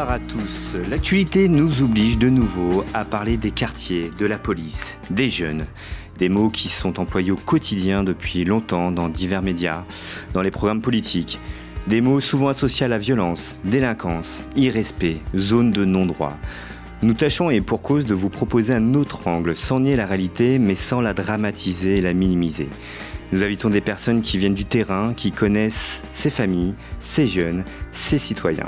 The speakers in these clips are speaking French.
Bonsoir à tous. L'actualité nous oblige de nouveau à parler des quartiers, de la police, des jeunes. Des mots qui sont employés au quotidien depuis longtemps dans divers médias, dans les programmes politiques. Des mots souvent associés à la violence, délinquance, irrespect, zone de non-droit. Nous tâchons et pour cause de vous proposer un autre angle, sans nier la réalité, mais sans la dramatiser et la minimiser. Nous invitons des personnes qui viennent du terrain, qui connaissent ces familles, ces jeunes, ces citoyens.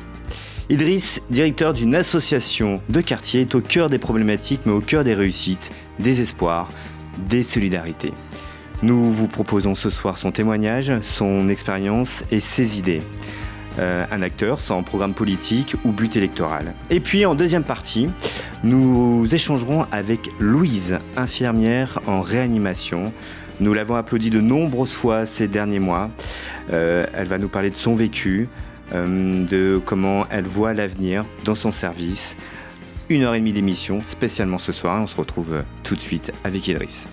Idriss, directeur d'une association de quartier, est au cœur des problématiques, mais au cœur des réussites, des espoirs, des solidarités. Nous vous proposons ce soir son témoignage, son expérience et ses idées. Euh, un acteur sans programme politique ou but électoral. Et puis en deuxième partie, nous échangerons avec Louise, infirmière en réanimation. Nous l'avons applaudie de nombreuses fois ces derniers mois. Euh, elle va nous parler de son vécu, de comment elle voit l'avenir dans son service. Une heure et demie d'émission, spécialement ce soir. On se retrouve tout de suite avec Idriss.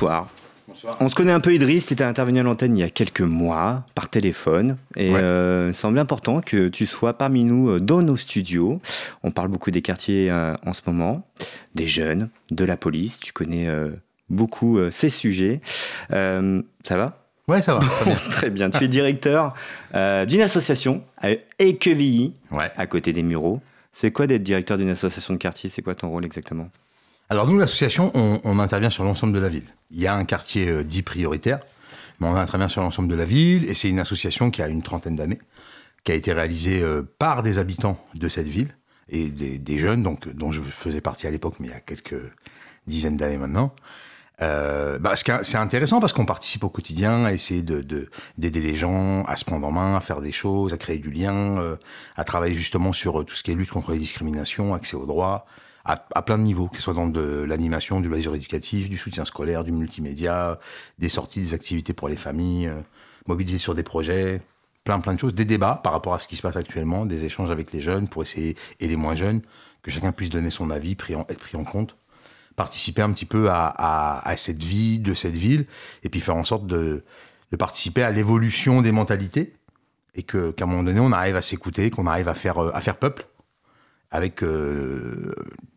Bonsoir. Bonsoir. On se connaît un peu Idriss, tu étais intervenu à l'antenne il y a quelques mois par téléphone et Ouais. euh, il semble important que tu sois parmi nous euh, dans nos studios. On parle beaucoup des quartiers euh, en ce moment, des jeunes, de la police, tu connais euh, beaucoup ces sujets. Ça va? Ouais, ça va. très bien. Très bien, tu es directeur d'une association à Équevilly, Ouais. à côté des Mureaux. C'est quoi d'être directeur d'une association de quartier? C'est quoi ton rôle exactement? Alors nous, l'association, on, on intervient sur l'ensemble de la ville. Il y a un quartier euh, dit prioritaire, mais on intervient sur l'ensemble de la ville, et c'est une association qui a une trentaine d'années, qui a été réalisée euh, par des habitants de cette ville et des, des jeunes, donc dont je faisais partie à l'époque, mais il y a quelques dizaines d'années maintenant. Euh, bah, c'est intéressant parce qu'on participe au quotidien à essayer de de- d'aider les gens à se prendre en main, à faire des choses, à créer du lien, euh, à travailler justement sur euh, tout ce qui est lutte contre les discriminations, accès aux droits, à, plein de niveaux, que ce soit dans de l'animation, du loisir éducatif, du soutien scolaire, du multimédia, des sorties, des activités pour les familles, euh, mobiliser sur des projets, plein plein de choses, des débats par rapport à ce qui se passe actuellement, des échanges avec les jeunes pour essayer et les moins jeunes que chacun puisse donner son avis, être pris en compte participer un petit peu à cette vie de cette ville et puis faire en sorte de, de participer à l'évolution des mentalités et que qu'à un moment donné on arrive à s'écouter, qu'on arrive à faire euh, à faire peuple avec euh,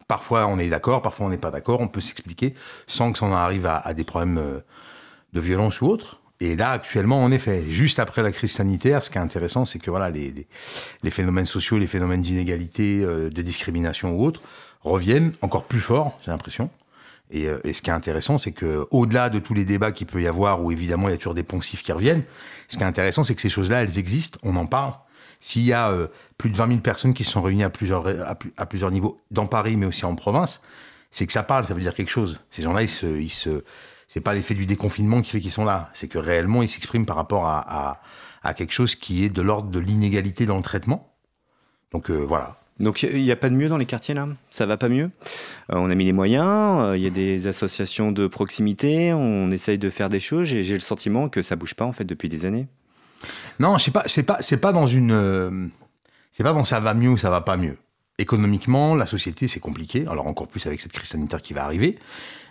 parfois on est d'accord, parfois on n'est pas d'accord, on peut s'expliquer sans que ça en arrive à, des problèmes euh, de violence ou autre. Et là, actuellement, en effet, juste après la crise sanitaire, ce qui est intéressant, c'est que voilà, les, phénomènes sociaux, les phénomènes d'inégalité, euh, de discrimination ou autres, reviennent encore plus fort, j'ai l'impression. Et, et ce qui est intéressant, c'est que au-delà de tous les débats qu'il peut y avoir, où évidemment il y a toujours des poncifs qui reviennent, ce qui est intéressant, c'est que ces choses-là, elles existent, on en parle. S'il y a euh, plus de 20 000 personnes qui se sont réunies à plusieurs, niveaux, dans Paris, mais aussi en province, c'est que ça parle, ça veut dire quelque chose. Ces gens-là, ils se, c'est pas l'effet du déconfinement qui fait qu'ils sont là. C'est que réellement, ils s'expriment par rapport à, quelque chose qui est de l'ordre de l'inégalité dans le traitement. Donc euh, voilà. Donc il n'y a pas de mieux dans les quartiers là? Ça va pas mieux? Euh, On a mis les moyens, il y a des associations de proximité, on essaye de faire des choses et j'ai le sentiment que ça bouge pas en fait depuis des années. Non, c'est pas, c'est pas, c'est pas dans une, euh, c'est pas dans ça va mieux ou ça va pas mieux. Économiquement, la société c'est compliqué. Alors encore plus avec cette crise sanitaire qui va arriver.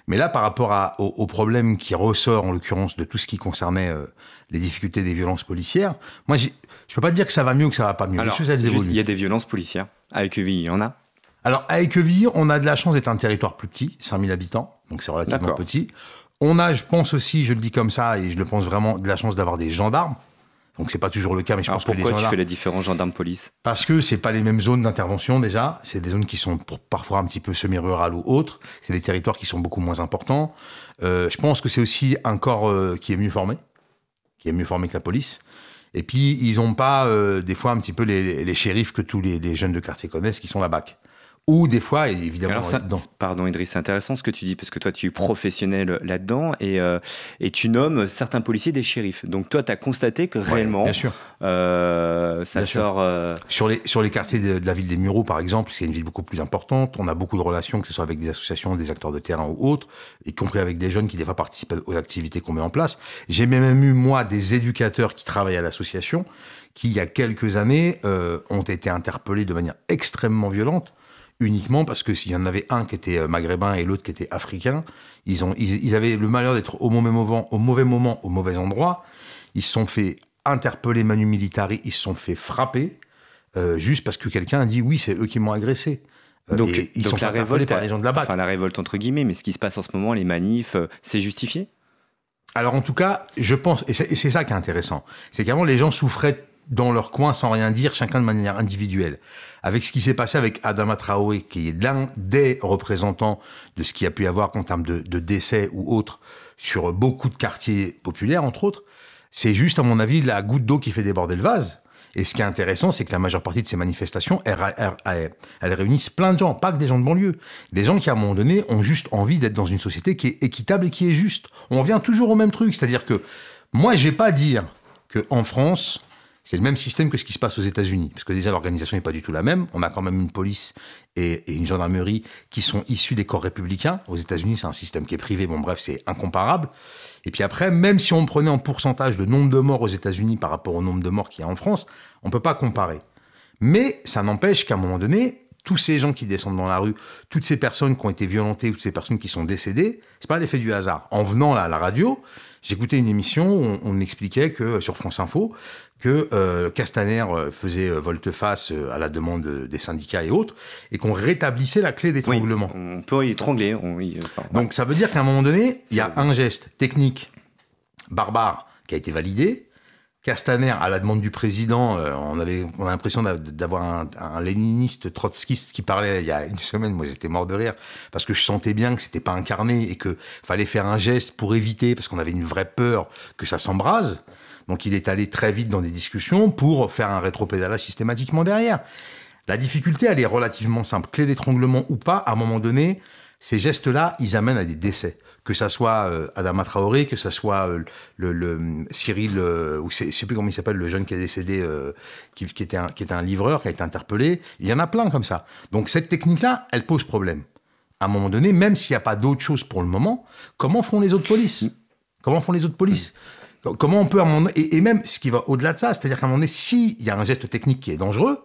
Mais là, par rapport à, au, au problème qui ressort, en l'occurrence, de tout ce qui concernait euh, les difficultés des violences policières, moi, je peux pas dire que ça va mieux ou que ça va pas mieux. Alors, il y a des violences policières. À Équevilly, il y en a. Alors, à Équevilly, on a de la chance d'être un territoire plus petit, 5000 habitants, donc c'est relativement D'accord. petit. On a, je pense aussi, je le dis comme ça, et je le pense vraiment, de la chance d'avoir des gendarmes. Donc c'est pas toujours le cas, mais je Alors pense que les pourquoi tu fais la différence gendarme-police Parce que c'est pas les mêmes zones d'intervention déjà. C'est des zones qui sont parfois un petit peu semi-rurales ou autres. C'est des territoires qui sont beaucoup moins importants. Euh, je pense que c'est aussi un corps euh, qui est mieux formé, qui est mieux formé que la police. Et puis ils ont pas euh, des fois un petit peu les, les shérifs que tous les, les jeunes de quartier connaissent, qui sont la BAC. Ou des fois, évidemment, Alors ça, dans- pardon Idriss, c'est intéressant ce que tu dis parce que toi tu es professionnel là-dedans et, euh, et tu nommes certains policiers des shérifs. Donc toi tu as constaté que Ouais, réellement bien sûr. euh, ça Bien sûr. sort euh, Sur les, sur les quartiers de, de la ville des Mureaux, par exemple, c'est une ville beaucoup plus importante. On a beaucoup de relations, que ce soit avec des associations, des acteurs de terrain ou autres, y compris avec des jeunes qui, des fois, participent aux activités qu'on met en place. J'ai même eu, moi, des éducateurs qui travaillent à l'association, qui, il y a quelques années, ont été interpellés de manière extrêmement violente, uniquement parce que s'il y en avait un qui était euh, maghrébin et l'autre qui était africain, ils, ont, ils, ils avaient le malheur d'être au mauvais moment, au mauvais moment, au mauvais endroit. Ils se sont fait interpeller manu militari, ils se sont fait frapper euh, juste parce que quelqu'un a dit oui, c'est eux qui m'ont agressé. Euh, donc, et ils donc sont la révolte, par les gens de la BAC. enfin la révolte entre guillemets, mais ce qui se passe en ce moment, les manifs, c'est justifié? Alors en tout cas, je pense, et c'est ça qui est intéressant, c'est qu'avant les gens souffraient dans leur coin sans rien dire, chacun de manière individuelle. Avec ce qui s'est passé avec Adama Traoré, qui est l'un des représentants de ce qu'il y a pu y avoir en termes de, décès ou autres sur beaucoup de quartiers populaires, entre autres, c'est juste, à mon avis, la goutte d'eau qui fait déborder le vase. Et ce qui est intéressant, c'est que la majeure partie de ces manifestations, elles- elles réunissent plein de gens, pas que des gens de banlieue. Des gens qui, à un moment donné, ont juste envie d'être dans une société qui est équitable et qui est juste. On revient toujours au même truc. C'est-à-dire que moi, je vais pas dire qu'en France, c'est le même système que ce qui se passe aux États-Unis. Parce que déjà, l'organisation n'est pas du tout la même. On a quand même une police et, une gendarmerie qui sont issus des corps républicains. Aux États-Unis, c'est un système qui est privé. Bon, bref, c'est incomparable. Et puis après, même si on prenait en pourcentage le nombre de morts aux États-Unis par rapport au nombre de morts qu'il y a en France, on peut pas comparer. Mais ça n'empêche qu'à un moment donné, tous ces gens qui descendent dans la rue, toutes ces personnes qui ont été violentées, toutes ces personnes qui sont décédées, c'est pas l'effet du hasard. En venant là, à la radio, j'écoutais une émission où on, on expliquait que sur France Info que euh, Castaner euh, faisait euh, volte-face euh, à la demande des syndicats et autres, et qu'on rétablissait la clé d'étranglement. On peut y étrangler. on y- enfin, Donc ça veut dire qu'à un moment donné, il y a un geste technique barbare qui a été validé. Castaner, à la demande du président, euh, on, avait, on a l'impression d'a- d'avoir un, un léniniste trotskiste qui parlait il y a une semaine. Moi, j'étais mort de rire parce que je sentais bien que c'était pas incarné et que fallait faire un geste pour éviter, parce qu'on avait une vraie peur que ça s'embrase. Donc, il est allé très vite dans des discussions pour faire un rétropédalage systématiquement derrière. La difficulté, elle est relativement simple. Clé d'étranglement ou pas, à un moment donné, ces gestes-là, ils amènent à des décès. Que ça soit euh, Adama Traoré, que ça soit euh, le, Cyril, euh, ou je sais plus comment il s'appelle, le jeune qui est décédé, euh, qui, qui était un, qui était un livreur, qui a été interpellé. Il y en a plein comme ça. Donc cette technique-là, elle pose problème. À un moment donné, même s'il n'y a pas d'autre chose pour le moment, comment font les autres polices? Comment font les autres polices? Comment on peut, à un moment et, et même ce qui va au-delà de ça, c'est-à-dire qu'à un moment donné, s'il y a un geste technique qui est dangereux,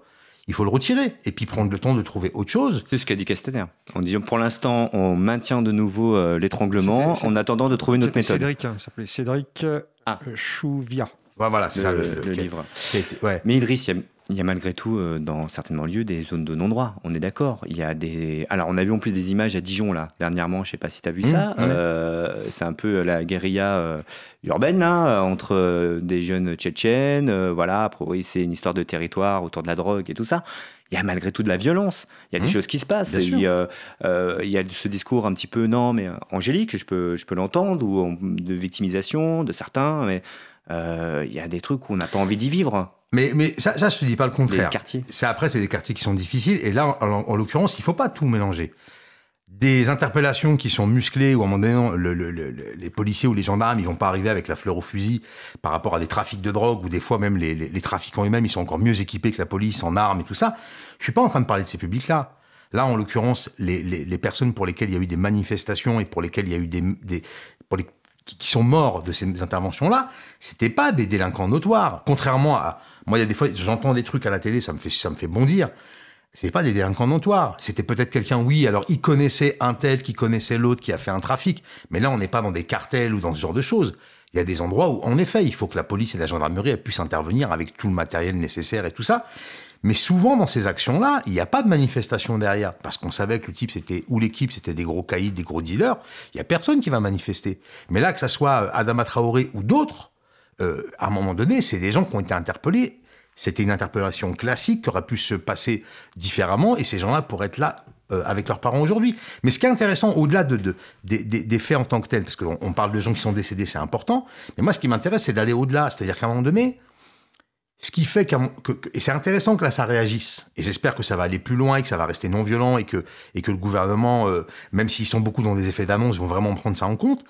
il faut le retirer et puis prendre le temps de trouver autre chose. C'est ce qu'a dit Castaner. En disant pour l'instant, on maintient de nouveau euh, l'étranglement en attendant de trouver une autre C'était méthode. Cédric, hein, Cédric euh, Ah. Chouvia. Voilà, voilà, c'est Le, ça le, livre. été- ouais. Mais Idriss, il y a- il y, a malgré tout euh, dans certainement lieux des zones de non-droit. On est d'accord. Il y a des. Alors on a vu en plus des images à Dijon là dernièrement. Je sais pas si tu as vu Mmh, ça. ouais. Euh, c'est un peu la guérilla euh, urbaine là entre des jeunes tchétchènes. voilà. A priori c'est une histoire de territoire autour de la drogue et tout ça. Il y a malgré tout de la violence. Il y a des Mmh, choses qui se passent. Il sûr. y, a, euh, il y a ce discours un petit peu non mais angélique. Je peux je peux l'entendre ou de victimisation de certains. Mais il y a des trucs où on n'a pas envie d'y vivre. Mais, mais ça, ça, je te dis pas le contraire. C'est après, c'est des quartiers qui sont difficiles. Et là, en, en l'occurrence, il faut pas tout mélanger. Des interpellations qui sont musclées, où à un moment donné, le- le- le- le- les policiers ou les gendarmes, ils vont pas arriver avec la fleur au fusil par rapport à des trafics de drogue, ou des fois même les, les- les trafiquants eux-mêmes, ils sont encore mieux équipés que la police en armes et tout ça. Je suis pas en train de parler de ces publics-là. Là, en l'occurrence, les, les- les personnes pour lesquelles il y a eu des manifestations et pour lesquelles il y a eu des, des pour les, qui, qui sont morts de ces interventions-là, c'était pas des délinquants notoires. Contrairement à, moi, il y a des fois, j'entends des trucs à la télé, ça me fait, ça me fait bondir. C'est pas des délinquants notoires. C'était peut-être quelqu'un, oui, alors il connaissait un tel qui connaissait l'autre qui a fait un trafic. Mais là, on n'est pas dans des cartels ou dans ce genre de choses. Il y a des endroits où, en effet, il faut que la police et la gendarmerie puissent intervenir avec tout le matériel nécessaire et tout ça. Mais souvent, dans ces actions-là, il n'y a pas de manifestation derrière. Parce qu'on savait que le type, c'était, ou l'équipe, c'était des gros caïds, des gros dealers. Il n'y a personne qui va manifester. Mais là, que ça soit Adama Traoré ou d'autres, euh, à un moment donné, c'est des gens qui ont été interpellés. C'était une interpellation classique qui aurait pu se passer différemment, et ces gens-là pourraient être là euh, avec leurs parents aujourd'hui. Mais ce qui est intéressant, au-delà de, de- des, faits en tant que tels, parce qu'on on parle de gens qui sont décédés, c'est important, mais moi, ce qui m'intéresse, c'est d'aller au-delà. C'est-à-dire qu'à un moment donné, ce qui fait que, que- et c'est intéressant que là ça réagisse, et j'espère que ça va aller plus loin et que ça va rester non violent et que, et que le gouvernement, euh, même s'ils sont beaucoup dans des effets d'annonce, vont vraiment prendre ça en compte,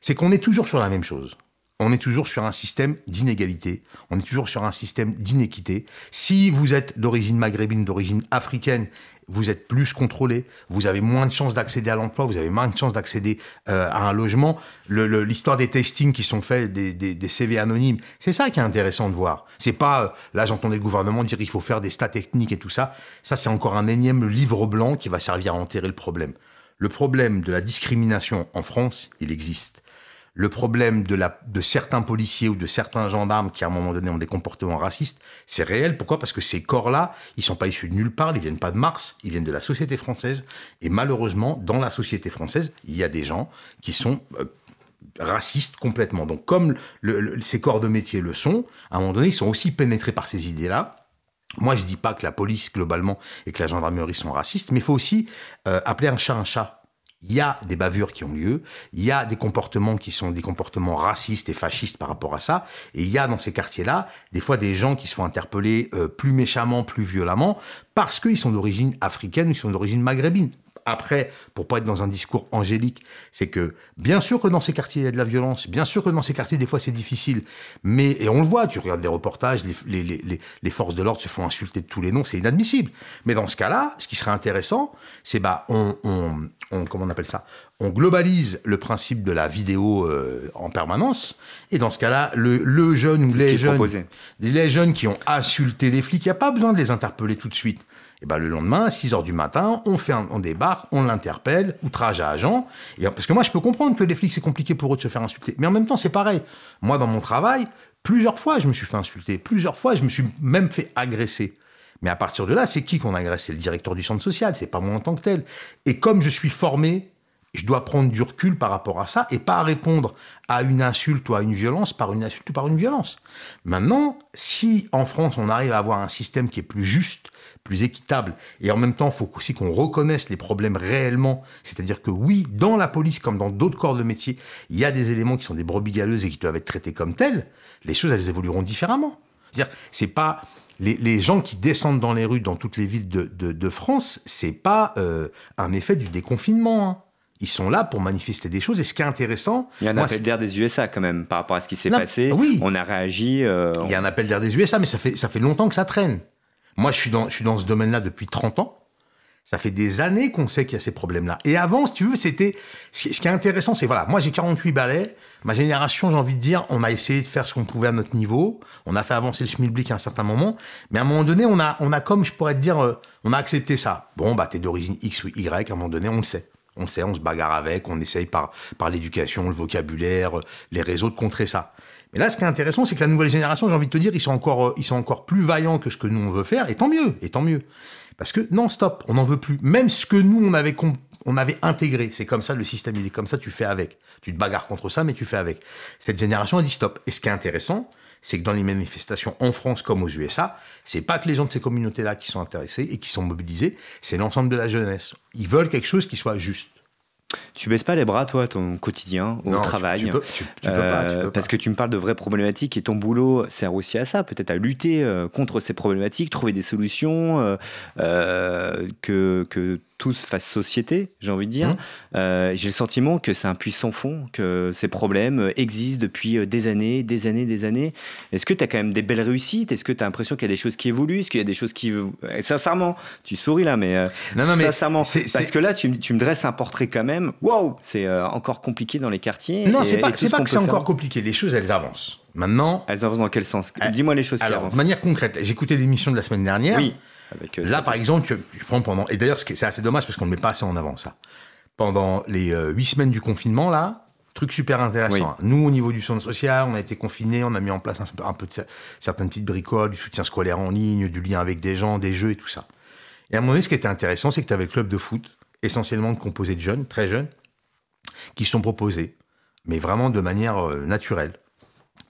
c'est qu'on est toujours sur la même chose. On est toujours sur un système d'inégalité, on est toujours sur un système d'inéquité. Si vous êtes d'origine maghrébine, d'origine africaine, vous êtes plus contrôlé, vous avez moins de chances d'accéder à l'emploi, vous avez moins de chances d'accéder euh, à un logement. L'histoire des testings qui sont faits, des, CV anonymes, c'est ça qui est intéressant de voir. C'est pas, euh, là j'entendais le gouvernement dire qu'il faut faire des stats techniques et tout ça. Ça c'est encore un énième livre blanc qui va servir à enterrer le problème. Le problème de la discrimination en France, il existe le problème de, certains policiers ou de certains gendarmes qui, à un moment donné, ont des comportements racistes, c'est réel. Pourquoi? Parce que ces corps-là, ils sont pas issus de nulle part, ils viennent pas de Mars, ils viennent de la société française. Et malheureusement, dans la société française, il y a des gens qui sont euh, racistes complètement. Donc, comme ces corps de métier le sont, à un moment donné, ils sont aussi pénétrés par ces idées-là. Moi, je dis pas que la police, globalement, et que la gendarmerie sont racistes, mais il faut aussi euh, appeler un chat un chat. Il y a des bavures qui ont lieu, il y a des comportements qui sont des comportements racistes et fascistes par rapport à ça, et il y a dans ces quartiers-là des fois des gens qui se font interpeller euh, plus méchamment, plus violemment, parce qu'ils sont d'origine africaine ou ils sont d'origine maghrébine. Après, pour pas être dans un discours angélique, c'est que bien sûr que dans ces quartiers il y a de la violence, bien sûr que dans ces quartiers des fois c'est difficile, mais et on le voit, tu regardes des reportages, les, les, les, les- les forces de l'ordre se font insulter de tous les noms, c'est inadmissible. Mais dans ce cas-là, ce qui serait intéressant, c'est bah on, on, on- comment on appelle ça, on globalise le principe de la vidéo euh, en permanence, et dans ce cas-là, le, le jeune ou les jeunes, les jeunes qui ont insulté les flics, il n'y a pas besoin de les interpeller tout de suite. Et ben le lendemain, à 6 heures du matin, on fait on débarque, on l'interpelle, outrage à agent. Et, parce que moi, je peux comprendre que les flics, c'est compliqué pour eux de se faire insulter. Mais en même temps, c'est pareil. Moi, dans mon travail, plusieurs fois, je me suis fait insulter. Plusieurs fois, je me suis même fait agresser. Mais à partir de là, c'est qui qu'on agresse? C'est le directeur du centre social, c'est pas moi en tant que tel. Et comme je suis formé, je dois prendre du recul par rapport à ça et pas répondre à une insulte ou à une violence par une insulte ou par une violence. Maintenant, si en France on arrive à avoir un système qui est plus juste, plus équitable, et en même temps, il faut aussi qu'on reconnaisse les problèmes réellement, c'est-à-dire que oui, dans la police comme dans d'autres corps de métier, il y a des éléments qui sont des brebis galeuses et qui doivent être traités comme tels, les choses elles évolueront différemment. C'est-à-dire, c'est pas les, gens qui descendent dans les rues dans toutes les villes de France, c'est pas euh, un effet du déconfinement. hein. Ils sont là pour manifester des choses. Et ce qui est intéressant, Il y a un moi, appel d'air des USA quand même par rapport à ce qui s'est passé. oui. On a réagi. euh, Il y a un appel d'air des USA, mais ça fait, ça fait longtemps que ça traîne. Moi, je suis dans, je suis dans ce domaine-là depuis 30 ans. Ça fait des années qu'on sait qu'il y a ces problèmes-là. Et avant, si tu veux, c'était. Ce qui ce qui est intéressant, c'est voilà, moi j'ai 48 balais. Ma génération, j'ai envie de dire, on a essayé de faire ce qu'on pouvait à notre niveau. On a fait avancer le schmilblick à un certain moment. Mais à un moment donné, on a, on a comme, je pourrais te dire, euh, on a accepté ça. Bon, bah, t'es d'origine X ou Y, à un moment donné, on le sait. On sait, on se bagarre avec, on essaye par, par l'éducation, le vocabulaire, les réseaux de contrer ça. Mais là, ce qui est intéressant, c'est que la nouvelle génération, j'ai envie de te dire, ils sont encore, euh, ils sont encore plus vaillants que ce que nous on veut faire, et tant mieux, et tant mieux. Parce que non, stop, on n'en veut plus. Même ce que nous on avait, on avait intégré, c'est comme ça, le système il est comme ça, tu fais avec. Tu te bagarres contre ça, mais tu fais avec. Cette génération a dit stop. Et ce qui est intéressant, c'est que dans les manifestations en France comme aux USA, c'est pas que les gens de ces communautés-là qui sont intéressés et qui sont mobilisés, c'est l'ensemble de la jeunesse. Ils veulent quelque chose qui soit juste. Tu baisses pas les bras, toi, ton quotidien, au Non, travail Tu, peux, tu- tu peux pas. Euh, peux parce pas. que tu me parles de vraies problématiques et ton boulot sert aussi à ça, peut-être à lutter euh, contre ces problématiques, trouver des solutions, euh, euh, que, que tous fassent société, j'ai envie de dire. Mhm. Euh, j'ai le sentiment que c'est un puissant fond, que ces problèmes existent depuis euh, des années, des années, des années. Est-ce que tu as quand même des belles réussites? Est-ce que tu as l'impression qu'il y a des choses qui évoluent? Est-ce qu'il y a des choses qui... Et sincèrement, tu souris là, mais... euh, Non, non, mais sincèrement, c'est- parce que là, tu, me- tu me dresses un portrait quand même. Waouh C'est euh, encore compliqué dans les quartiers. Non, c'est pas, pas que c'est encore compliqué. Les choses, elles avancent. Maintenant, Elles avancent dans quel sens? Euh, Dis-moi les choses qui alors, avancent. de manière concrète, écouté l'émission de la semaine dernière. Oui. Avec, euh, Là, par exemple, tu, je prends pendant. Et d'ailleurs, c'est assez dommage parce qu'on ne met pas assez en avant ça. Pendant les euh, huit semaines du confinement, là, truc super intéressant. Oui. hein. Nous, au niveau du centre social, on a été confinés, on a mis en place un, peu- un peu de cer- certaines petites bricoles, du soutien scolaire en ligne, du lien avec des gens, des jeux et tout ça. Et à un moment donné, ce qui était intéressant, c'est que tu avais le club de foot, essentiellement composé de jeunes, très jeunes, qui se sont proposés, mais vraiment de manière euh, naturelle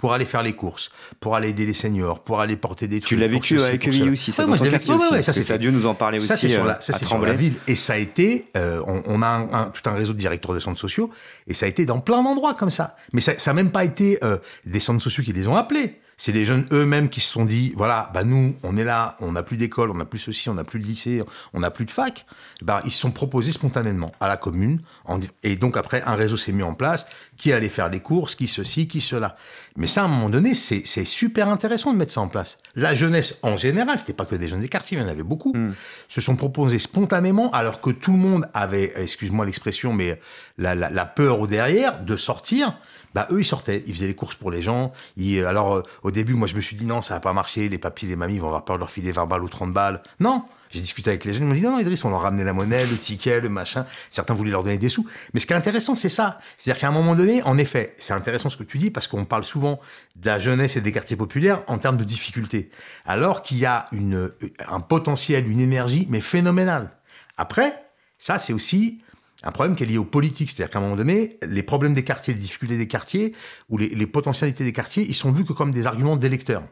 pour aller faire les courses, pour aller aider les seniors, pour aller porter des trucs. Tu l'as vécu à pour Quevilly aussi, ça Ouais, moi, je vécu, aussi, ouais, ça, c'est- ça dû nous en parler aussi Ça, c'est sur euh, la, ça, c'est sur la ville. Et ça a été, euh, on, on a un- un- tout un réseau de directeurs de centres sociaux, et ça a été dans plein d'endroits comme ça. Mais ça n'a même pas été euh, des centres sociaux qui les ont appelés. C'est les jeunes eux-mêmes qui se sont dit, voilà, bah nous, on est là, on n'a plus d'école, on n'a plus ceci, on n'a plus de lycée, on n'a plus de fac. Bah, ils se sont proposés spontanément à la commune. en- et donc après, un réseau s'est mis en place, qui allait faire les courses, qui ceci, qui cela. Mais ça, à un moment donné, c'est super intéressant de mettre ça en place. La jeunesse en général, c'était pas que des jeunes des quartiers, il y en avait beaucoup, Mm. se sont proposés spontanément, alors que tout le monde avait, excuse-moi l'expression, mais la, la- la peur au derrière de sortir. Bah eux, ils sortaient, ils faisaient les courses pour les gens. Ils- alors euh, au début, moi, je me suis dit non, ça va pas marcher. Les papis, les mamies vont avoir peur de leur filer 20 balles ou 30 balles. Non. J'ai discuté avec les jeunes, ils m'ont dit non, Idriss, on leur ramenait la monnaie, le ticket, le machin. Certains voulaient leur donner des sous. Mais ce qui est intéressant, c'est ça. C'est-à-dire qu'à un moment donné, en effet, c'est intéressant ce que tu dis parce qu'on parle souvent de la jeunesse et des quartiers populaires en termes de difficultés. Alors qu'il y a une, un potentiel, une énergie, mais phénoménale. Après, ça, c'est aussi un problème qui est lié aux politiques. C'est-à-dire qu'à un moment donné, les problèmes des quartiers, les difficultés des quartiers, ou les, potentialités des quartiers, ils sont vus que comme des arguments d'électeurs.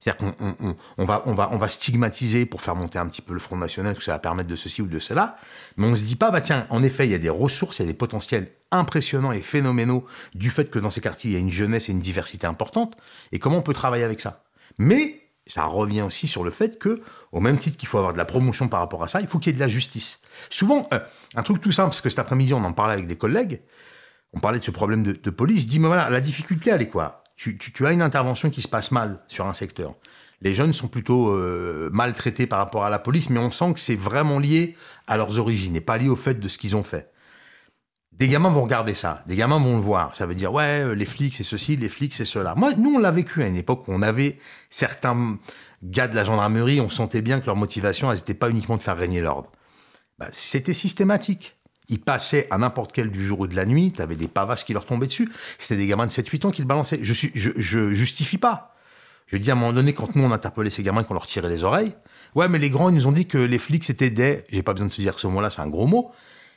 C'est-à-dire qu'on on- on- on va, on, va, on va stigmatiser pour faire monter un petit peu le Front National, que ça va permettre de ceci ou de cela, mais on ne se dit pas, bah tiens, en effet, il y a des ressources, il y a des potentiels impressionnants et phénoménaux du fait que dans ces quartiers, il y a une jeunesse et une diversité importante, et comment on peut travailler avec ça? Mais ça revient aussi sur le fait que, au même titre qu'il faut avoir de la promotion par rapport à ça, il faut qu'il y ait de la justice. Souvent, euh, un truc tout simple, parce que cet après-midi, on en parlait avec des collègues, on parlait de ce problème de, police, dit, mais voilà, la difficulté, elle est quoi? Tu as une intervention qui se passe mal sur un secteur. Les jeunes sont plutôt euh, maltraités par rapport à la police, mais on sent que c'est vraiment lié à leurs origines et pas lié au fait de ce qu'ils ont fait. Des gamins vont regarder ça, des gamins vont le voir. Ça veut dire, ouais, euh, les flics, c'est ceci, les flics, c'est cela. Moi, nous, on l'a vécu à une époque où on avait certains gars de la gendarmerie, on sentait bien que leur motivation, elle n'était pas uniquement de faire régner l'ordre. Bah, c'était systématique. Ils passaient à n'importe quel du jour ou de la nuit, tu avais des pavasses qui leur tombaient dessus. C'était des gamins de 7-8 ans qui le balançaient. Je, suis, je, justifie pas. Je dis à un moment donné, quand nous on interpellait ces gamins, qu'on leur tirait les oreilles, ouais, mais les grands, ils nous ont dit que les flics c'était des. J'ai pas besoin de se dire ce mot-là, c'est un gros mot.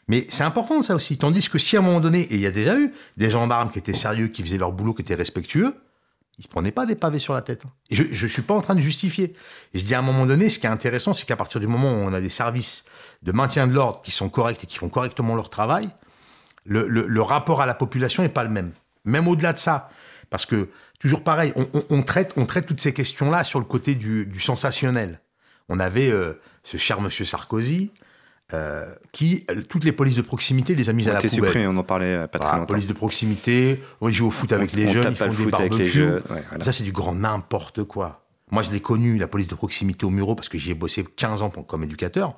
Mais c'est important ça aussi. Tandis que si à un moment donné, et il y a déjà eu des gendarmes qui étaient sérieux, qui faisaient leur boulot, qui étaient respectueux, ils se prenaient pas des pavés sur la tête. Et je, je suis pas en train de justifier. Je dis à un moment donné, ce qui est intéressant, c'est qu'à partir du moment où on a des services de maintien de l'ordre qui sont corrects et qui font correctement leur travail, le, rapport à la population n'est pas le même. Même au-delà de ça. Parce que, toujours pareil, on, traite, toutes ces questions-là sur le côté du, du sensationnel. On avait euh, ce cher monsieur Sarkozy, euh, qui, euh, toutes les polices de proximité, les a mises à la poubelle. supprimé, on en parlait pas très Voilà, longtemps. police de proximité, on joue au foot avec On- les on jeunes, ils font le des foot avec les barbecues. ouais, voilà. Ça, c'est du grand n'importe quoi. Moi, je l'ai connu, la police de proximité au Muro, parce que j'y ai bossé 15 ans pour- comme éducateur.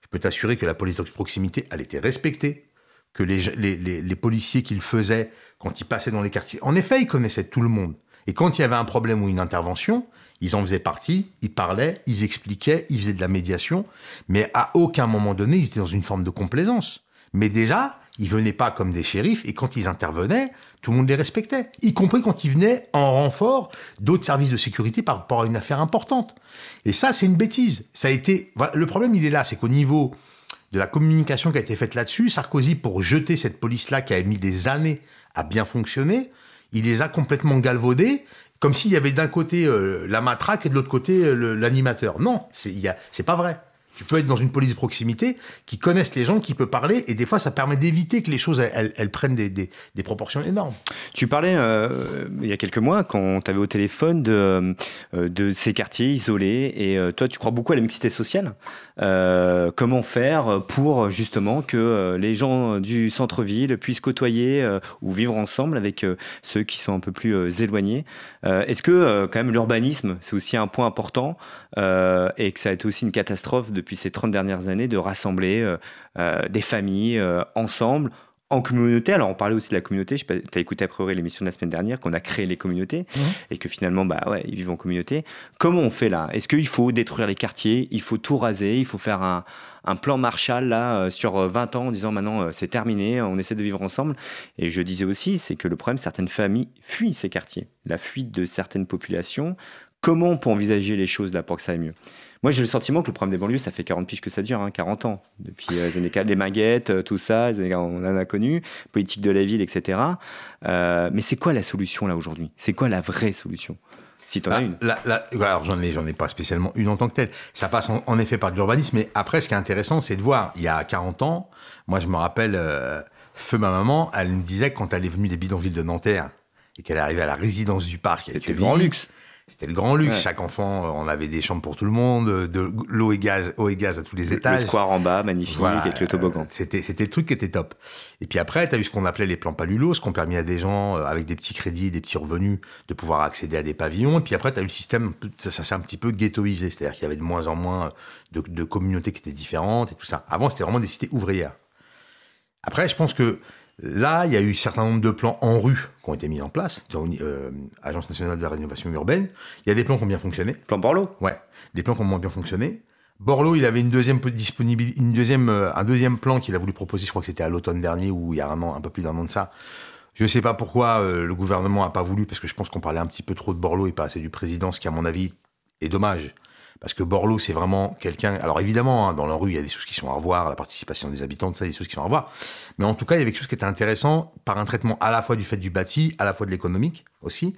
Je peux t'assurer que la police de proximité, elle était respectée. Que les, les, les, les policiers qui le faisaient, quand ils passaient dans les quartiers, en effet, ils connaissaient tout le monde. Et quand il y avait un problème ou une intervention, ils en faisaient partie, ils parlaient, ils expliquaient, ils faisaient de la médiation. Mais à aucun moment donné, ils étaient dans une forme de complaisance. Mais déjà, ils venaient pas comme des shérifs, et quand ils intervenaient, tout le monde les respectait, y compris quand ils venaient en renfort d'autres services de sécurité par rapport à une affaire importante. Et ça, c'est une bêtise. Ça a été. Le problème, il est là, c'est qu'au niveau de la communication qui a été faite là-dessus, Sarkozy, pour jeter cette police-là qui a mis des années à bien fonctionner, il les a complètement galvaudés, comme s'il y avait d'un côté euh, la matraque et de l'autre côté euh, l'animateur. Non, c'est pas vrai. Tu peux être dans une police de proximité qui connaissent les gens, qui peut parler, et des fois, ça permet d'éviter que les choses elles, prennent des, proportions énormes. Tu parlais euh, il y a quelques mois, quand on t'avait au téléphone, de, de ces quartiers isolés. Et toi, tu crois beaucoup à la mixité sociale. Euh, comment faire pour justement que euh, les gens du centre-ville puissent côtoyer euh, ou vivre ensemble avec ceux qui sont un peu plus éloignés. Est-ce que quand même l'urbanisme, c'est aussi un point important et que ça a été aussi une catastrophe depuis ces 30 dernières années de rassembler des familles ensemble en communauté. Alors, on parlait aussi de la communauté. Je sais pas, tu as écouté a priori l'émission de la semaine dernière, qu'on a créé les communautés Mhm. et que finalement, bah ouais, ils vivent en communauté. Comment on fait là? Est-ce qu'il faut détruire les quartiers? Il faut tout raser? Il faut faire un, un plan Marshall là euh, sur euh, 20 ans en disant maintenant euh, c'est terminé, on essaie de vivre ensemble? Et je disais aussi, c'est que le problème, certaines familles fuient ces quartiers. La fuite de certaines populations Comment on peut envisager les choses là pour que ça aille mieux? Moi, j'ai le sentiment que le problème des banlieues, ça fait 40 piges que ça dure, hein, 40 ans. Depuis euh, les années 4, les maguettes, euh, tout ça, on en a connu, politique de la ville, etc. Euh, mais c'est quoi la solution là aujourd'hui? C'est quoi la vraie solution? Si en as Ah, une. la- la- alors j'en ai, j'en ai pas spécialement une en tant que telle. Ça passe en, en effet par de l'urbanisme, mais après, ce qui est intéressant, c'est de voir. Il y a 40 ans, moi, je me rappelle, euh, feu ma maman, elle me disait que quand elle est venue des bidonvilles de Nanterre et qu'elle est arrivée à la résidence du parc, avec C'était grand luxe. C'était le grand luxe. Ouais. Chaque enfant, euh, on avait des chambres pour tout le monde, euh, de l'eau et gaz, eau et gaz à tous les Le, étages. le square en bas, magnifique, Voilà, avec le toboggan. euh, C'était, c'était le truc qui était top. Et puis après, tu as eu ce qu'on appelait les plans Palulos, ce qui ont permis à des gens euh, avec des petits crédits, des petits revenus, de pouvoir accéder à des pavillons. Et puis après, tu as eu le système, ça s'est un petit peu ghettoisé. C'est-à-dire qu'il y avait de moins en moins de, de communautés qui étaient différentes et tout ça. Avant, c'était vraiment des cités ouvrières. Après, je pense que là, il y a eu un certain nombre de plans en rue qui ont été mis en place, euh, Agence nationale de la rénovation urbaine. Il y a des plans qui ont bien fonctionné. Plan Borloo. Ouais, des plans qui ont moins bien fonctionné. Borloo, il avait une deuxième disponibilité, une deuxième, euh, un deuxième plan qu'il a voulu proposer. Je crois que c'était à l'automne dernier ou il y a un an, un peu plus d'un an de ça. Je ne sais pas pourquoi euh, le gouvernement a pas voulu, parce que je pense qu'on parlait un petit peu trop de Borloo et pas assez du président, ce qui, à mon avis, est dommage. Parce que Borloo, c'est vraiment quelqu'un. Alors évidemment, hein, dans la rue, il y a des choses qui sont à revoir, la participation des habitants, tout ça, y des choses qui sont à revoir. Mais en tout cas, il y avait quelque chose qui était intéressant par un traitement à la fois du fait du bâti, à la fois de l'économique aussi.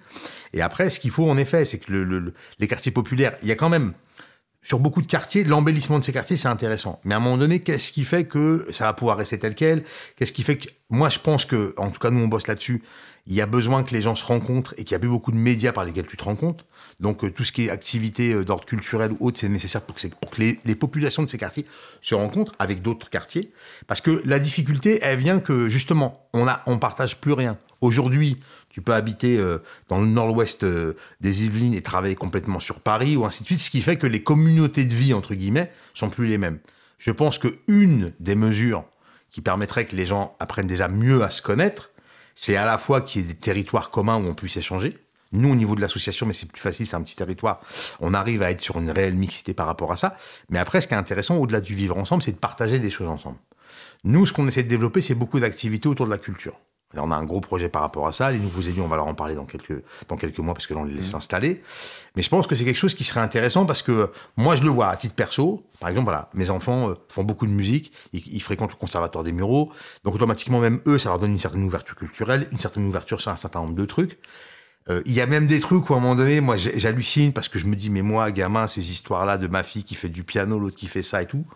Et après, ce qu'il faut en effet, c'est que le- le- le- les quartiers populaires, il y a quand même sur beaucoup de quartiers, l'embellissement de ces quartiers, c'est intéressant. Mais à un moment donné, qu'est-ce qui fait que ça va pouvoir rester tel quel? Qu'est-ce qui fait que... Moi, je pense que, en tout cas, nous, on bosse là-dessus. Il y a besoin que les gens se rencontrent et qu'il n'y a plus beaucoup de médias par lesquels tu te rencontres. Donc, euh, tout ce qui est activité euh, d'ordre culturel ou autre, c'est nécessaire pour que, les, populations de ces quartiers se rencontrent avec d'autres quartiers. Parce que la difficulté, elle vient que, justement, on a, on partage plus rien. Aujourd'hui, tu peux habiter euh, dans le nord-ouest des Yvelines et travailler complètement sur Paris ou ainsi de suite, ce qui fait que les communautés de vie, entre guillemets, sont plus les mêmes. Je pense que une des mesures qui permettrait que les gens apprennent déjà mieux à se connaître, c'est à la fois qu'il y ait des territoires communs où on puisse échanger. Nous, au niveau de l'association, mais c'est plus facile, c'est un petit territoire, on arrive à être sur une réelle mixité par rapport à ça. Mais après, ce qui est intéressant, au-delà du vivre ensemble, c'est de partager des choses ensemble. Nous, ce qu'on essaie de développer, c'est beaucoup d'activités autour de la culture. On a un gros projet par rapport à ça. Les nouveaux élus, on va leur en parler dans quelques, dans quelques mois parce que là, on les laisse s'installer. Mais je pense que c'est quelque chose qui serait intéressant parce que moi, je le vois à titre perso. Par exemple, voilà, mes enfants euh, font beaucoup de musique. Ils, ils fréquentent le conservatoire des Mureaux. Donc, automatiquement, même eux, ça leur donne une certaine ouverture culturelle, une certaine ouverture sur un certain nombre de trucs. Euh, Il y a même des trucs où à un moment donné, moi j'hallucine parce que je me dis, mais moi, gamin, ces histoires-là de ma fille qui fait du piano, l'autre qui fait ça et tout,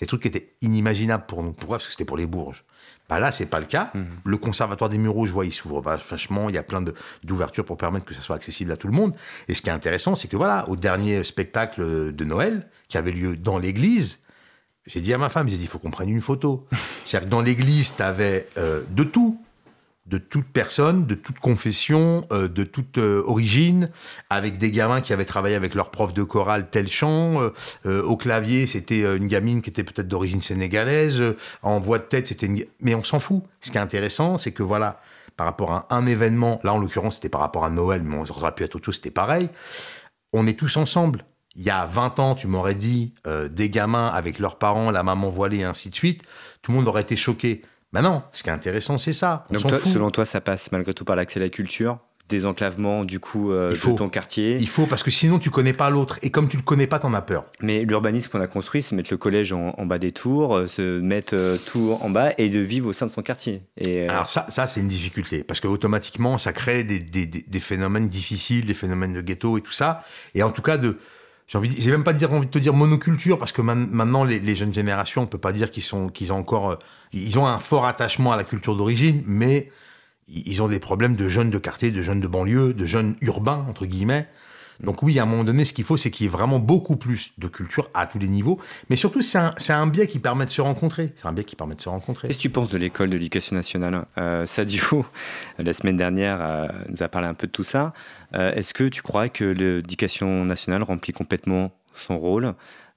des trucs qui étaient inimaginables pour nous. Pourquoi? Parce que c'était pour les Bourges. Bah là, c'est pas le cas. Le conservatoire des Mureaux, je vois, il s'ouvre vachement. Il y a plein d'ouvertures pour permettre que ça soit accessible à tout le monde. Et ce qui est intéressant, c'est que voilà, au dernier spectacle de Noël, qui avait lieu dans l'église, j'ai dit à ma femme, j'ai dit, il faut qu'on prenne une photo. C'est-à-dire que dans l'église, tu avais de tout de toute personne, de toute confession, euh, de toute euh, origine, avec des gamins qui avaient travaillé avec leur prof de chorale tel chant. euh, au clavier, c'était une gamine qui était peut-être d'origine sénégalaise. en voix de tête, c'était une... Mais on s'en fout. Ce qui est intéressant, c'est que voilà, par rapport à un événement, là en l'occurrence c'était par rapport à Noël, mais on aurait pu être autre chose, c'était pareil. On est tous ensemble. Il y a 20 ans, tu m'aurais dit des gamins avec leurs parents, la maman voilée et ainsi de suite, tout le monde aurait été choqué. Maintenant, ce qui est intéressant, c'est ça. On Donc, s'en toi, fout. selon toi, ça passe malgré tout par l'accès à la culture, désenclavement du coup euh, Il faut. de ton quartier. Il faut, parce que sinon tu connais pas l'autre. Et comme tu le connais pas, t'en as peur. Mais l'urbanisme qu'on a construit, c'est mettre le collège en, en bas des tours, euh, se mettre euh, tout en bas et de vivre au sein de son quartier. Et, Alors ça, ça c'est une difficulté. Parce que automatiquement, ça crée des, des- des- des phénomènes difficiles, des phénomènes de ghetto et tout ça. Et en tout cas, de, j'ai même pas envie de te dire monoculture, parce que maintenant, les, jeunes générations, on peut pas dire qu'ils sont, qu'ils ont encore, euh, ils ont un fort attachement à la culture d'origine, mais ils ont des problèmes de jeunes de quartier, de jeunes de banlieue, de jeunes urbains, entre guillemets. Donc oui, à un moment donné, ce qu'il faut, c'est qu'il y ait vraiment beaucoup plus de culture à tous les niveaux. Mais surtout, c'est un, biais qui permet de se rencontrer. C'est un biais qui permet de se rencontrer. Qu'est-ce que tu penses de l'école de l'éducation nationale? Euh, Sadio, la semaine dernière, euh, nous a parlé un peu de tout ça. Euh, Est-ce que tu crois que l'éducation nationale remplit complètement son rôle?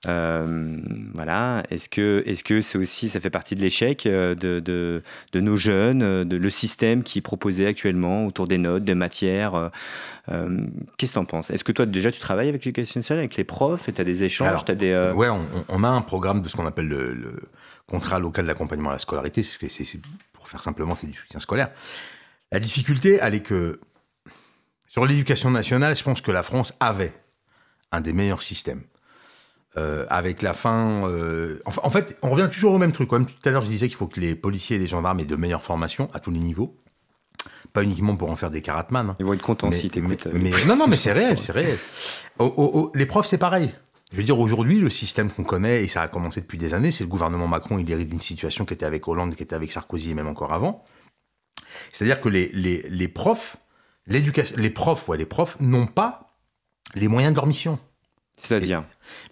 Euh, voilà. Est-ce que est-ce que c'est aussi ça fait partie de l'échec euh, de, de, de nos jeunes, euh, de le système qui est proposé actuellement autour des notes, des matières euh, Qu'est-ce que tu en penses? Est-ce que toi déjà tu travailles avec l'éducation nationale, avec les profs, et tu as des échanges, Alors, des euh, Ouais, on, a un programme de ce qu'on appelle le, le contrat local d'accompagnement à la scolarité. C'est- pour faire simplement, c'est du soutien scolaire. La difficulté, elle est que sur l'éducation nationale, je pense que la France avait un des meilleurs systèmes. Euh, avec la fin. euh, en fait, on revient toujours au même truc. Tout à l'heure, je disais qu'il faut que les policiers et les gendarmes aient de meilleures formations à tous les niveaux. Pas uniquement pour en faire des karatman. hein. Ils vont être contents Mais- si t'écoutes. mais- mais- non, non, mais c'est réel, c'est réel. Les profs, c'est pareil. Je veux dire, aujourd'hui, le système qu'on connaît, et ça a commencé depuis des années, c'est le gouvernement Macron, il hérite d'une situation qui était avec Hollande, qui était avec Sarkozy et même encore avant. C'est-à-dire que les, les, les profs, l'éducation, les profs, ouais, les profs n'ont pas les moyens de leur mission. C'est-à-dire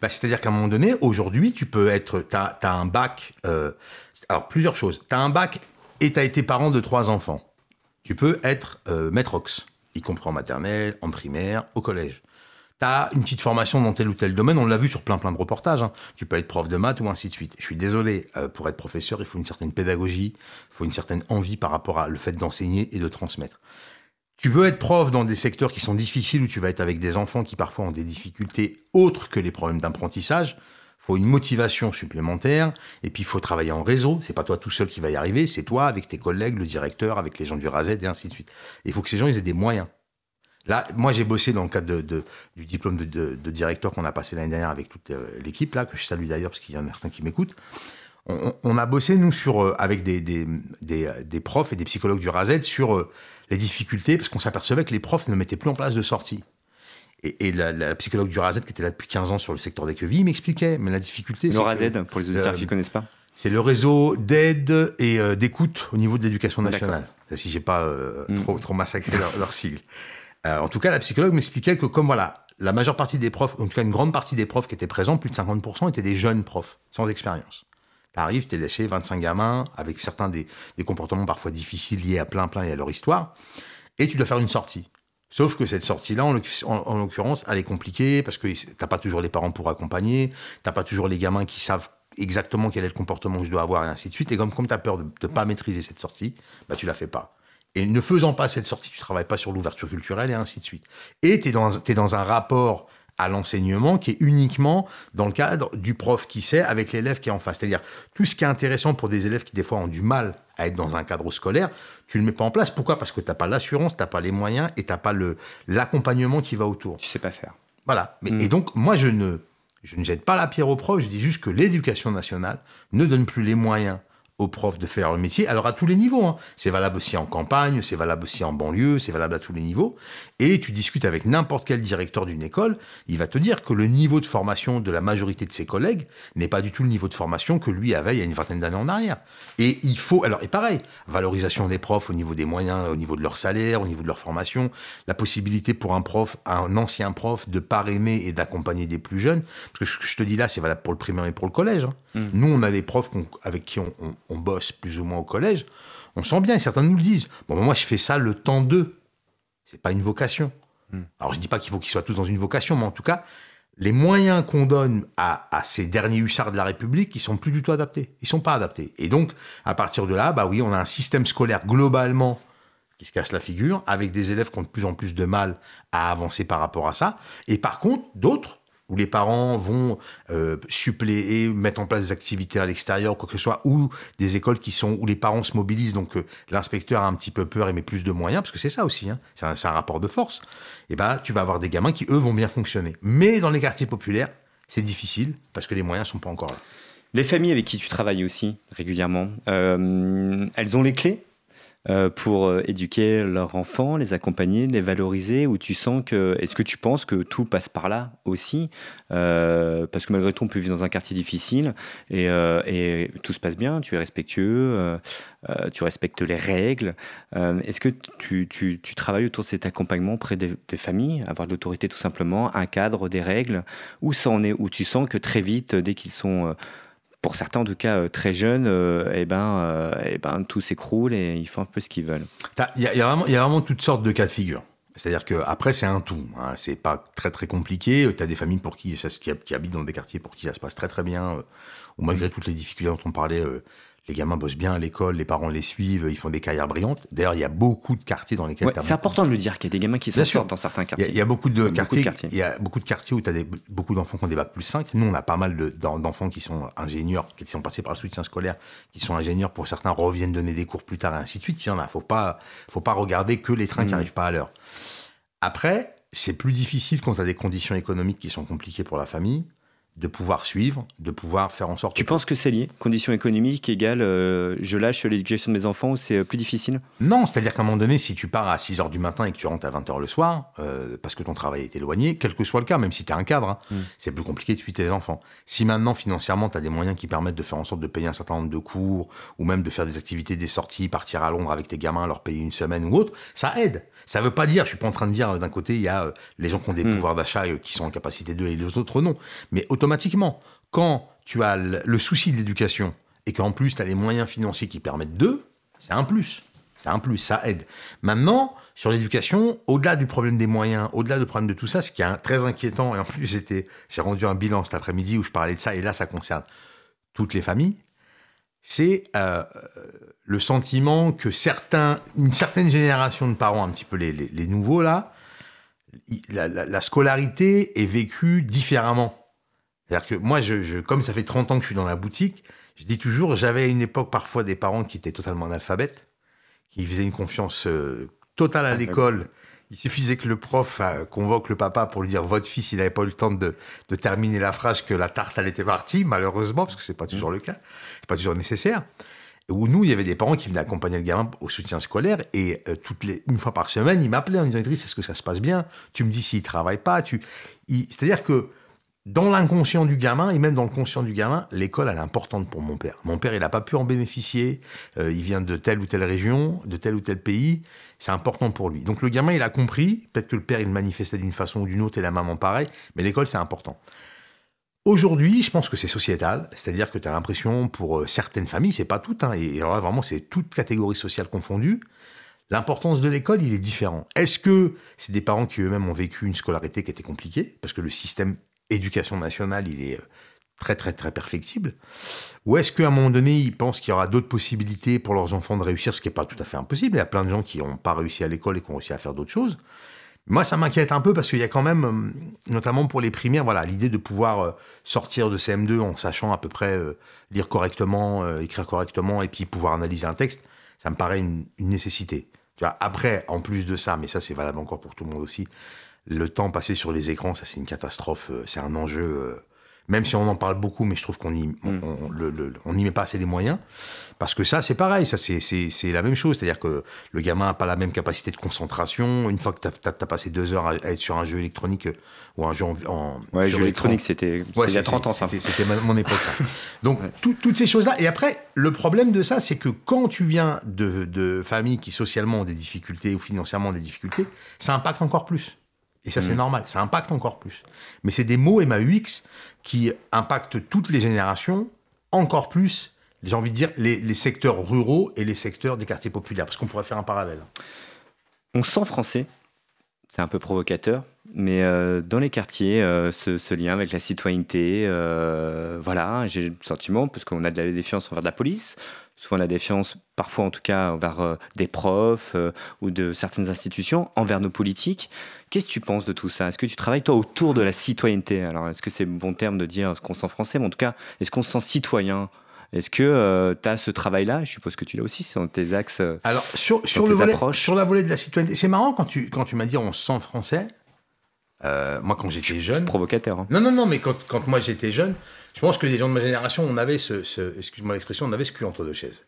Bah, C'est-à-dire qu'à un moment donné, aujourd'hui, tu peux être. Tu as, un bac. euh, alors, plusieurs choses. Tu as un bac et tu as été parent de trois enfants. Tu peux être euh, maître-ox, y compris en maternelle, en primaire, au collège. Tu as une petite formation dans tel ou tel domaine, on l'a vu sur plein plein de reportages. hein. Tu peux être prof de maths ou ainsi de suite. Je suis désolé, euh, pour être professeur, il faut une certaine pédagogie, il faut une certaine envie par rapport à le fait d'enseigner et de transmettre. Tu veux être prof dans des secteurs qui sont difficiles, où tu vas être avec des enfants qui parfois ont des difficultés autres que les problèmes d'apprentissage. faut une motivation supplémentaire, et puis il faut travailler en réseau. C'est pas toi tout seul qui va y arriver, c'est toi avec tes collègues, le directeur, avec les gens du RASED, et ainsi de suite. Il faut que ces gens ils aient des moyens. Là, moi j'ai bossé dans le cadre du diplôme de, directeur qu'on a passé l'année dernière avec toute euh, l'équipe, là, que je salue d'ailleurs parce qu'il y en a certains qui m'écoutent. On, a bossé, nous, euh, avec euh, des profs et des psychologues du RASED sur euh, les difficultés, parce qu'on s'apercevait que les profs ne mettaient plus en place de sortie. Et, et la, la psychologue du RASED, qui était là depuis 15 ans sur le secteur des quevilles, m'expliquait, mais la difficulté... Le que- RAZED, pour les auditeurs Euh, qui ne connaissent pas. c'est le réseau d'aide et euh, d'écoute au niveau de l'éducation nationale. Si j'ai pas euh, Mm. trop, trop massacré leur, leur sigle. Euh, en tout cas, la psychologue m'expliquait que comme voilà, la majeure partie des profs, en tout cas une grande partie des profs qui étaient présents, plus de 50%, étaient des jeunes profs, sans expérience. T'arrives, t'es laissé 25 gamins, avec certains des, comportements parfois difficiles liés à plein plein et à leur histoire, et tu dois faire une sortie. Sauf que cette sortie-là, en l'occurrence- en- en l'occurrence, elle est compliquée parce que t'as pas toujours les parents pour accompagner, t'as pas toujours les gamins qui savent exactement quel est le comportement que je dois avoir et ainsi de suite. Et comme, tu as peur de ne pas maîtriser cette sortie, bah, tu la fais pas. Et ne faisant pas cette sortie, tu travailles pas sur l'ouverture culturelle et ainsi de suite. Et tu es dans un rapport à l'enseignement qui est uniquement dans le cadre du prof qui sait avec l'élève qui est en face. C'est-à-dire tout ce qui est intéressant pour des élèves qui des fois ont du mal à être dans un cadre scolaire, tu le mets pas en place. Pourquoi? Parce que t'as pas l'assurance, t'as pas les moyens et t'as pas le l'accompagnement qui va autour. Tu sais pas faire. Voilà. Mais, Mm. Et donc, moi, je ne, je ne jette pas la pierre aux profs, je dis juste que l'éducation nationale ne donne plus les moyens aux profs de faire le métier, alors à tous les niveaux. hein. C'est valable aussi en campagne, c'est valable aussi en banlieue, c'est valable à tous les niveaux. Et tu discutes avec n'importe quel directeur d'une école, il va te dire que le niveau de formation de la majorité de ses collègues n'est pas du tout le niveau de formation que lui avait il y a une vingtaine d'années en arrière. Et il faut, alors, et pareil, valorisation des profs au niveau des moyens, au niveau de leur salaire, au niveau de leur formation, la possibilité pour un prof, un ancien prof, de parrainer et d'accompagner des plus jeunes. Parce que ce que je te dis là, c'est valable pour le primaire et pour le collège. hein. Mm. Nous, on a des profs avec qui on, on- on bosse plus ou moins au collège. On sent bien, et certains nous le disent. Bon, moi, je fais ça le temps d'eux. C'est pas une vocation. Mm. Alors, je dis pas qu'il faut qu'ils soient tous dans une vocation, mais en tout cas, les moyens qu'on donne à, à ces derniers hussards de la République, ils sont plus du tout adaptés. Ils sont pas adaptés. Et donc, à partir de là, bah oui, on a un système scolaire globalement qui se casse la figure, avec des élèves qui ont de plus en plus de mal à avancer par rapport à ça. Et par contre, d'autres, où les parents vont euh, suppléer, mettre en place des activités à l'extérieur, quoi que ce soit, ou des écoles qui sont où les parents se mobilisent, donc euh, l'inspecteur a un petit peu peur et met plus de moyens, parce que c'est ça aussi, hein, c'est un, rapport de force. Et ben, tu vas avoir des gamins qui eux vont bien fonctionner. Mais dans les quartiers populaires, c'est difficile parce que les moyens sont pas encore là. Les familles avec qui tu travailles aussi régulièrement, euh, elles ont les clés pour euh, éduquer leurs enfants, les accompagner, les valoriser, ou tu sens que, est-ce que tu penses que tout passe par là aussi Euh, Parce que malgré tout, on peut vivre dans un quartier difficile et, euh, tout se passe bien, tu es respectueux, euh, euh, tu respectes les règles. Euh, est-ce que tu, travailles autour de cet accompagnement auprès des, familles, avoir de l'autorité tout simplement, un cadre, des règles, où ça en est, où tu sens que très vite, dès qu'ils sont euh, pour certains en tout cas euh, très jeunes, euh, eh ben, euh, eh ben, tout s'écroule et ils font un peu ce qu'ils veulent. Il y, a- y vraiment- il y a vraiment toutes sortes de cas de figure. C'est-à-dire que après c'est un tout. Hein. C'est pas très très compliqué. Tu as des familles pour qui, ça, se- qui, qui habitent dans des quartiers pour qui ça se passe très très bien, ou malgré toutes les difficultés dont on parlait, les gamins bossent bien à l'école, les parents les suivent, ils font des carrières brillantes. D'ailleurs, il y a beaucoup de quartiers dans lesquels Ouais, c'est important de le dire qu'il y a des gamins qui s'en sortent dans certains quartiers. il y a beaucoup de Beaucoup de quartiers. Il y a beaucoup de quartiers où tu as beaucoup d'enfants qui ont des bacs plus 5. Nous, on a pas mal de- d'en- d'enfants qui sont ingénieurs, qui sont passés par le soutien scolaire, qui sont ingénieurs. Pour certains, reviennent donner des cours plus tard et ainsi de suite. Il y en a. Faut pas, faut pas regarder que les trains qui Mhm. arrivent pas à l'heure. Après, c'est plus difficile quand tu as des conditions économiques qui sont compliquées pour la famille de pouvoir suivre, de pouvoir faire en sorte. Tu penses que c'est lié? Conditions économiques égale euh, je lâche l'éducation de mes enfants ou c'est euh, plus difficile? Non, c'est-à-dire qu'à un moment donné, si tu pars à 6 h du matin et que tu rentres à 20 h le soir, euh, parce que ton travail est éloigné, quel que soit le cas, même si tu es un cadre, hein, mm. c'est plus compliqué de suivre tes enfants. Si maintenant, financièrement, tu as des moyens qui permettent de faire en sorte de payer un certain nombre de cours, ou même de faire des activités, des sorties, partir à Londres avec tes gamins, leur payer une semaine ou autre, ça aide. Ça ne veut pas dire, je suis pas en train de dire, d'un côté, il y a les gens qui ont des mm. pouvoirs d'achat qui sont en capacité de, et les autres non. Mais automatiquement, quand tu as le souci de l'éducation et qu'en plus tu as les moyens financiers qui permettent d'eux, c'est un plus. C'est un plus, ça aide. Maintenant, sur l'éducation, au-delà du problème des moyens, au-delin du problème de tout ça, ce qui est très inquiétant, et en plus j'ai rendu un bilan cet après-midi où je parlais de ça, et là ça concerne toutes les familles, c'est euh, le sentiment que certains, une certaine génération de parents, un petit peu les, nouveaux là, la, scolarité est vécue différemment. C'est-à-dire que moi, je, comme ça fait 30 ans que je suis dans la boutique, je dis toujours, j'avais à une époque parfois des parents qui étaient totalement analphabètes, qui faisaient une confiance euh, totale à l'école. Il suffisait que le prof euh, convoque le papa pour lui dire votre fils, il n'avait pas eu le temps de, terminer la phrase que la tarte elle était partie, malheureusement, parce que c'est pas toujours le cas, c'est pas toujours nécessaire. Où nous, il y avait des parents qui venaient accompagner le gamin au soutien scolaire et euh, toutes les, une fois par semaine, ils m'appelaient en disant Idriss, est-ce que ça se passe bien? Tu me dis s'il travaille pas. Tu... C'est-à-dire que dans l'inconscient du gamin et même dans le conscient du gamin, l'école elle est importante pour mon père. Mon père il n'a pas pu en bénéficier, euh, il vient de telle ou telle région, de tel ou tel pays, c'est important pour lui. Donc le gamin il a compris, peut-être que le père il manifestait d'une façon ou d'une autre et la maman pareil, mais l'école c'est important. Aujourd'hui, je pense que c'est sociétal, c'est-à-dire que tu as l'impression pour euh, certaines familles, c'est pas toutes, hein, et alors là vraiment c'est toute catégorie sociale confondue, L'importance de l'école, il est différent. Est-ce que c'est des parents qui eux-mêmes ont vécu une scolarité qui était compliquée, parce que le système éducation nationale, il est euh, très très très perfectible Ou est-ce qu'à un moment donné, ils pensent qu'il y aura d'autres possibilités pour leurs enfants de réussir, ce qui n'est pas tout à fait impossible Il y a plein de gens qui n'ont pas réussi à l'école et qui ont réussi à faire d'autres choses. Moi, ça m'inquiète un peu parce qu'il y a quand même, euh, notamment pour les primaires, voilà, l'idée de pouvoir euh, sortir de CM2 en sachant à peu près lire correctement, écrire correctement et puis pouvoir analyser un texte, ça me paraît une, une nécessité. Tu vois, après, en plus de ça, mais ça c'est valable encore pour tout le monde aussi, le temps passé sur les écrans, ça c'est une catastrophe, euh, c'est un enjeu. Euh, même si on en parle beaucoup, mais je trouve qu'on n'y mm. met pas assez les moyens. Parce que ça, c'est pareil, ça c'est la même chose. C'est-à-dire que le gamin n'a pas la même capacité de concentration. Une fois que tu as, passé deux heures à, être sur un jeu électronique euh, ou un jeu en. ouais, jeu électronique, c'était il y a 30 ans, ça. C'était mon époque, ça. Donc, toutes ces choses-là. Et après, le problème de ça, c'est que quand tu viens de, de familles qui socialement ont des difficultés ou financièrement ont des difficultés, ça impacte encore plus. Et ça, c'est mm. normal. Ça impacte encore plus. Mais c'est des mots MAUX qui impactent toutes les générations, encore plus, j'ai envie de dire, les, secteurs ruraux et les secteurs des quartiers populaires. Parce qu'on pourrait faire un parallèle. On sent français. C'est un peu provocateur. Mais euh, dans les quartiers, euh, ce, lien avec la citoyenneté, euh, voilà, j'ai le sentiment, parce qu'on a de la défiance envers la police, souvent la défiance, parfois en tout cas, envers des profs ou de certaines institutions, envers nos politiques. Qu'est-ce que tu penses de tout ça? Est-ce que tu travailles, toi, autour de la citoyenneté? Alors, est-ce que c'est bon terme de dire ce qu'on sent français, mais en tout cas, est-ce qu'on se sent citoyen? Est-ce que euh, tu as ce travail-là? Je suppose que tu l'as aussi, sur tes axes. Alors, sur, sur, le volet, sur la volée de la citoyenneté, c'est marrant quand tu, quand tu m'as dit on se sent français. Moi, quand j'étais jeune. Provocateur. Hein. Non, non, non, mais quand, quand moi j'étais jeune, je pense que les gens de ma génération, on avait ce, excuse-moi l'expression, on avait ce cul entre deux chaises.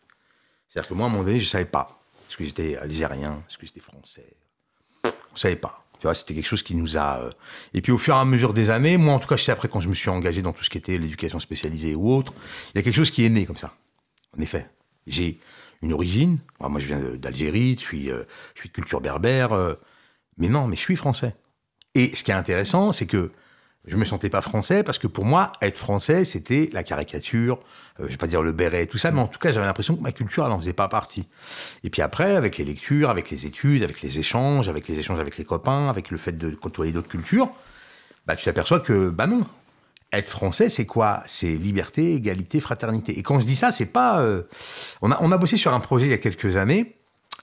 C'est-à-dire que moi, à un moment donné, je ne savais pas. Est-ce que j'étais algérien Est-ce que j'étais français On ne savait pas. Tu vois, c'était quelque chose qui nous a. Euh, et puis au fur et à mesure des années, moi en tout cas, je sais après quand je me suis engagé dans tout ce qui était l'éducation spécialisée ou autre, il y a quelque chose qui est né comme ça. En effet, j'ai une origine. Moi, je viens d'Algérie, je suis, euh, je suis de culture berbère, euh, mais non, mais je suis français. Et ce qui est intéressant, c'est que je me sentais pas français parce que pour moi, être français, c'était la caricature, euh, je vais pas dire le béret, tout ça, mais en tout cas, j'avais l'impression que ma culture, elle n'en faisait pas partie. Et puis après, avec les lectures, avec les études, avec les échanges, avec les échanges avec les copains, avec le fait de côtoyer d'autres cultures, bah, tu t'aperçois que, bah non. Être français, c'est quoi? C'est liberté, égalité, fraternité. Et quand je dis ça, c'est pas. Euh, on, a, on a bossé sur un projet il y a quelques années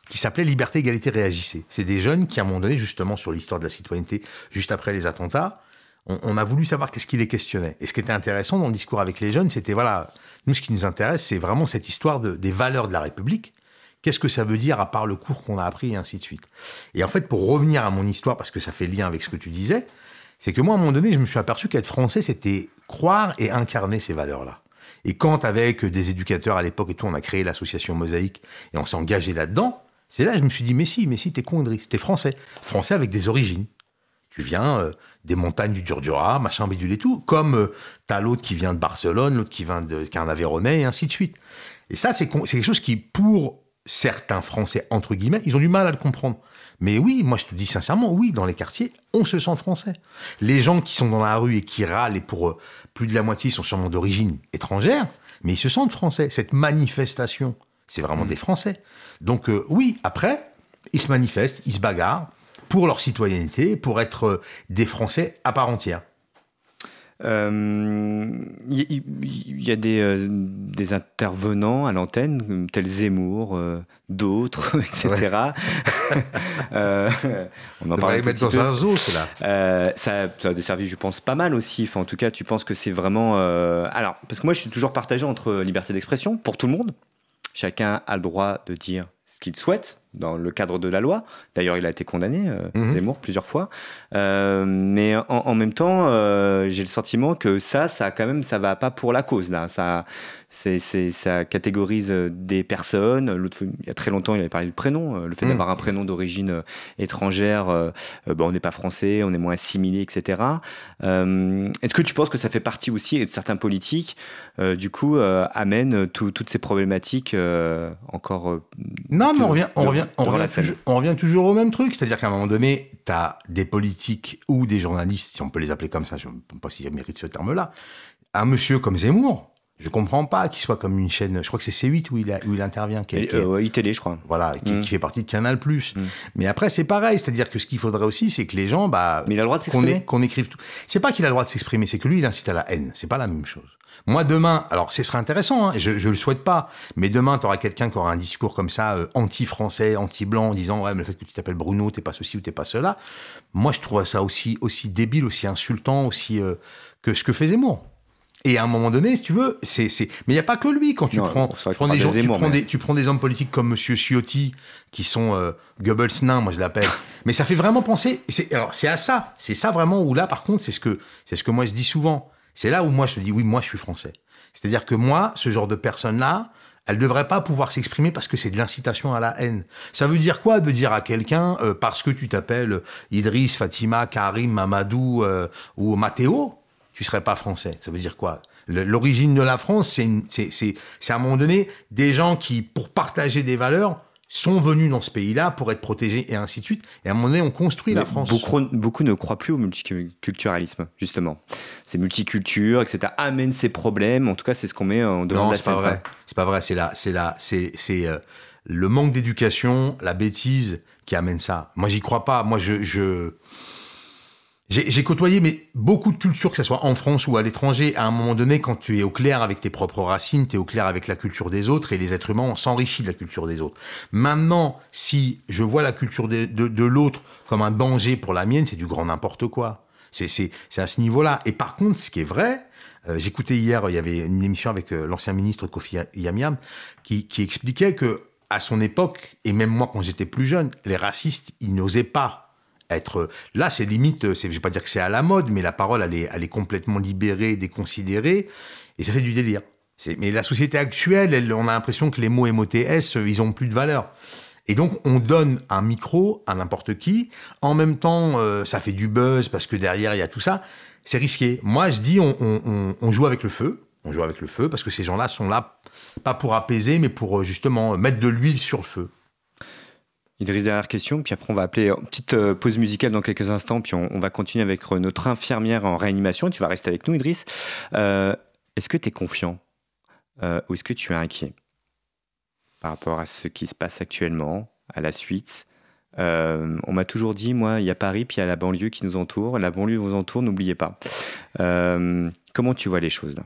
qui s'appelait Liberté, égalité, réagissez. C'est des jeunes qui, à un moment donné, justement, sur l'histoire de la citoyenneté, juste après les attentats, on, a voulu savoir qu'est-ce qui les questionnait. Et ce qui était intéressant dans le discours avec les jeunes, c'était voilà, nous, ce qui nous intéresse, c'est vraiment cette histoire de, des valeurs de la République Qu'est-ce que ça veut dire à part le cours qu'on a appris et ainsi de suite. Et en fait, pour revenir à mon histoire, parce que ça fait lien avec ce que tu disais, c'est que moi, à un moment donné, je me suis aperçu qu'être français, c'était croire et incarner ces valeurs-là. Et quand, avec des éducateurs à l'époque et tout, on a créé l'association Mosaïque et on s'est engagé là-dedans, c'est là que je me suis dit, mais si, mais si, t'es con, t'es français. Français avec des origines. Tu viens euh, des montagnes du Durdura, machin, bidule et tout, comme euh, t'as l'autre qui vient de Barcelone, l'autre qui vient de Carnavéronnais, et ainsi de suite. Et ça, c'est quelque chose qui, pour certains Français, entre guillemets, ils ont du mal à le comprendre. Mais oui, moi je te dis sincèrement, oui, dans les quartiers, on se sent français. Les gens qui sont dans la rue et qui râlent, et pour euh, plus de la moitié sont sûrement d'origine étrangère, mais ils se sentent français. Cette manifestation, c'est vraiment mmh. des Français. Donc euh, oui, après, ils se manifestent, ils se bagarrent pour leur citoyenneté, pour être euh, des Français à part entière. Il euh, y, a des, euh, des, intervenants à l'antenne, tels Zemmour, euh, d'autres, etc. on en parle mettre dans un zoo, cela. ça, ça, a desservi, je pense, pas mal aussi. en tout cas, tu penses que c'est vraiment. Alors, parce que moi, je suis toujours partagé entre liberté d'expression pour tout le monde. Chacun a le droit de dire ce qu'il souhaite dans le cadre de la loi. D'ailleurs, il a été condamné, euh, mhm. Zemmour, plusieurs fois. Euh, mais en, même temps, euh, j'ai le sentiment que ça, ça quand même, ça va pas pour la cause là. Ça, c'est, ça catégorise des personnes. il y a très longtemps, il avait parlé du prénom, le fait mhm. d'avoir un prénom d'origine étrangère. Bon, on n'est pas français, on est moins assimilé, etc. est-ce que tu penses que ça fait partie aussi et de certains politiques, du coup, amènent toutes ces problématiques encore Non, mais on revient, on revient on, revient toujours, au même truc. C'est-à-dire qu'à un moment donné, tu as des politiques ou des journalistes, si on peut les appeler comme ça, je ne sais pas s'ils méritent ce terme-là, un monsieur comme Zemmour, je comprends pas qu'il soit comme une chaîne. Je crois que c'est C8 où il, où il intervient. Qui, qui euh, ITélé, je crois. Voilà, qui, mm. fait partie de Canal+. Mm. Mais après, c'est pareil. C'est-à-dire que ce qu'il faudrait aussi, c'est que les gens, bah, Mais il a le droit de s'exprimer. Qu'on écrive tout. C'est pas qu'il a le droit de s'exprimer, c'est que lui, il incite à la haine. C'est pas la même chose. Moi, demain, alors ce serait intéressant, hein, je, je le souhaite pas, mais demain, tu auras quelqu'un qui aura un discours comme ça, euh, anti-français, anti-blanc, en disant, ouais, mais le fait que tu t'appelles Bruno, t'es pas ceci ou t'es pas cela. Moi, je trouve ça aussi, aussi débile, aussi insultant, aussi euh, que ce que fait Zemmour. Et à un moment donné, si tu veux, c'est, c'est... mais il n'y a pas que lui quand tu prends, tu prends des gens, tu, prends des, tu prends des hommes politiques comme Monsieur Ciotti, qui sont euh, Goebbels nain, moi je l'appelle. mais ça fait vraiment penser. C'est, alors c'est à ça, c'est ça vraiment où là, par contre, c'est ce que c'est ce que moi je dis souvent. C'est là où moi je te dis oui, moi je suis français. C'est-à-dire que moi, ce genre de personne-là, elle ne devrait pas pouvoir s'exprimer parce que c'est de l'incitation à la haine. Ça veut dire quoi de dire à quelqu'un, euh, parce que tu t'appelles Idriss, Fatima, Karim, Mamadou euh, ou Matteo, tu serais pas français. Ça veut dire quoi? L'origine de la France, c'est à un moment donné des gens qui, pour partager des valeurs, sont venus dans ce pays-là pour être protégés et ainsi de suite. Et à un moment donné, on construit la France. Beaucoup, beaucoup, ne croient plus au multiculturalisme, justement. Ces multicultures, etc., amènent ces problèmes. En tout cas, c'est ce qu'on met en devant de la scène. Non, c'est pas vrai. C'est pas vrai. C'est là, c'est là, c'est euh, le manque d'éducation, la bêtise qui amène ça. Moi, j'y crois pas. Moi, je, je j'ai côtoyé mais beaucoup de cultures, que ce soit en France ou à l'étranger. À un moment donné, quand tu es au clair avec tes propres racines, tu es au clair avec la culture des autres et les êtres humains, on s'enrichit de la culture des autres. Maintenant, si je vois la culture de, de, l'autre comme un danger pour la mienne, c'est du grand n'importe quoi. C'est à ce niveau-là. Et par contre, ce qui est vrai, euh, j'écoutais hier, il y avait une émission avec euh, l'ancien ministre Kofi Yamiam qui, qui expliquait que à son époque, et même moi quand j'étais plus jeune, les racistes, ils n'osaient pas être là c'est limite je vais pas dire que c'est à la mode mais la parole elle est, complètement libérée déconsidérée et ça fait du délire. Mais la société actuelle on a l'impression que les mots MOTS ils ont plus de valeur. Et donc on donne un micro à n'importe qui. En même temps euh, ça fait du buzz parce que derrière il y a tout ça. C'est risqué. Moi je dis on, on, joue avec le feu. On joue avec le feu parce que ces gens-là sont là pas pour apaiser mais pour euh, justement mettre de l'huile sur le feu Idriss, dernière question, puis après on va appeler une petite euh, pause musicale dans quelques instants, puis on, va continuer avec euh, notre infirmière en réanimation. Tu vas rester avec nous, Idriss. Euh, est-ce que tu es confiant ou est-ce que tu es inquiet par rapport à ce qui se passe actuellement, à la suite? On m'a toujours dit, moi, il y a Paris, puis il y a la banlieue qui nous entoure. La banlieue vous entoure, n'oubliez pas. comment tu vois les choses là?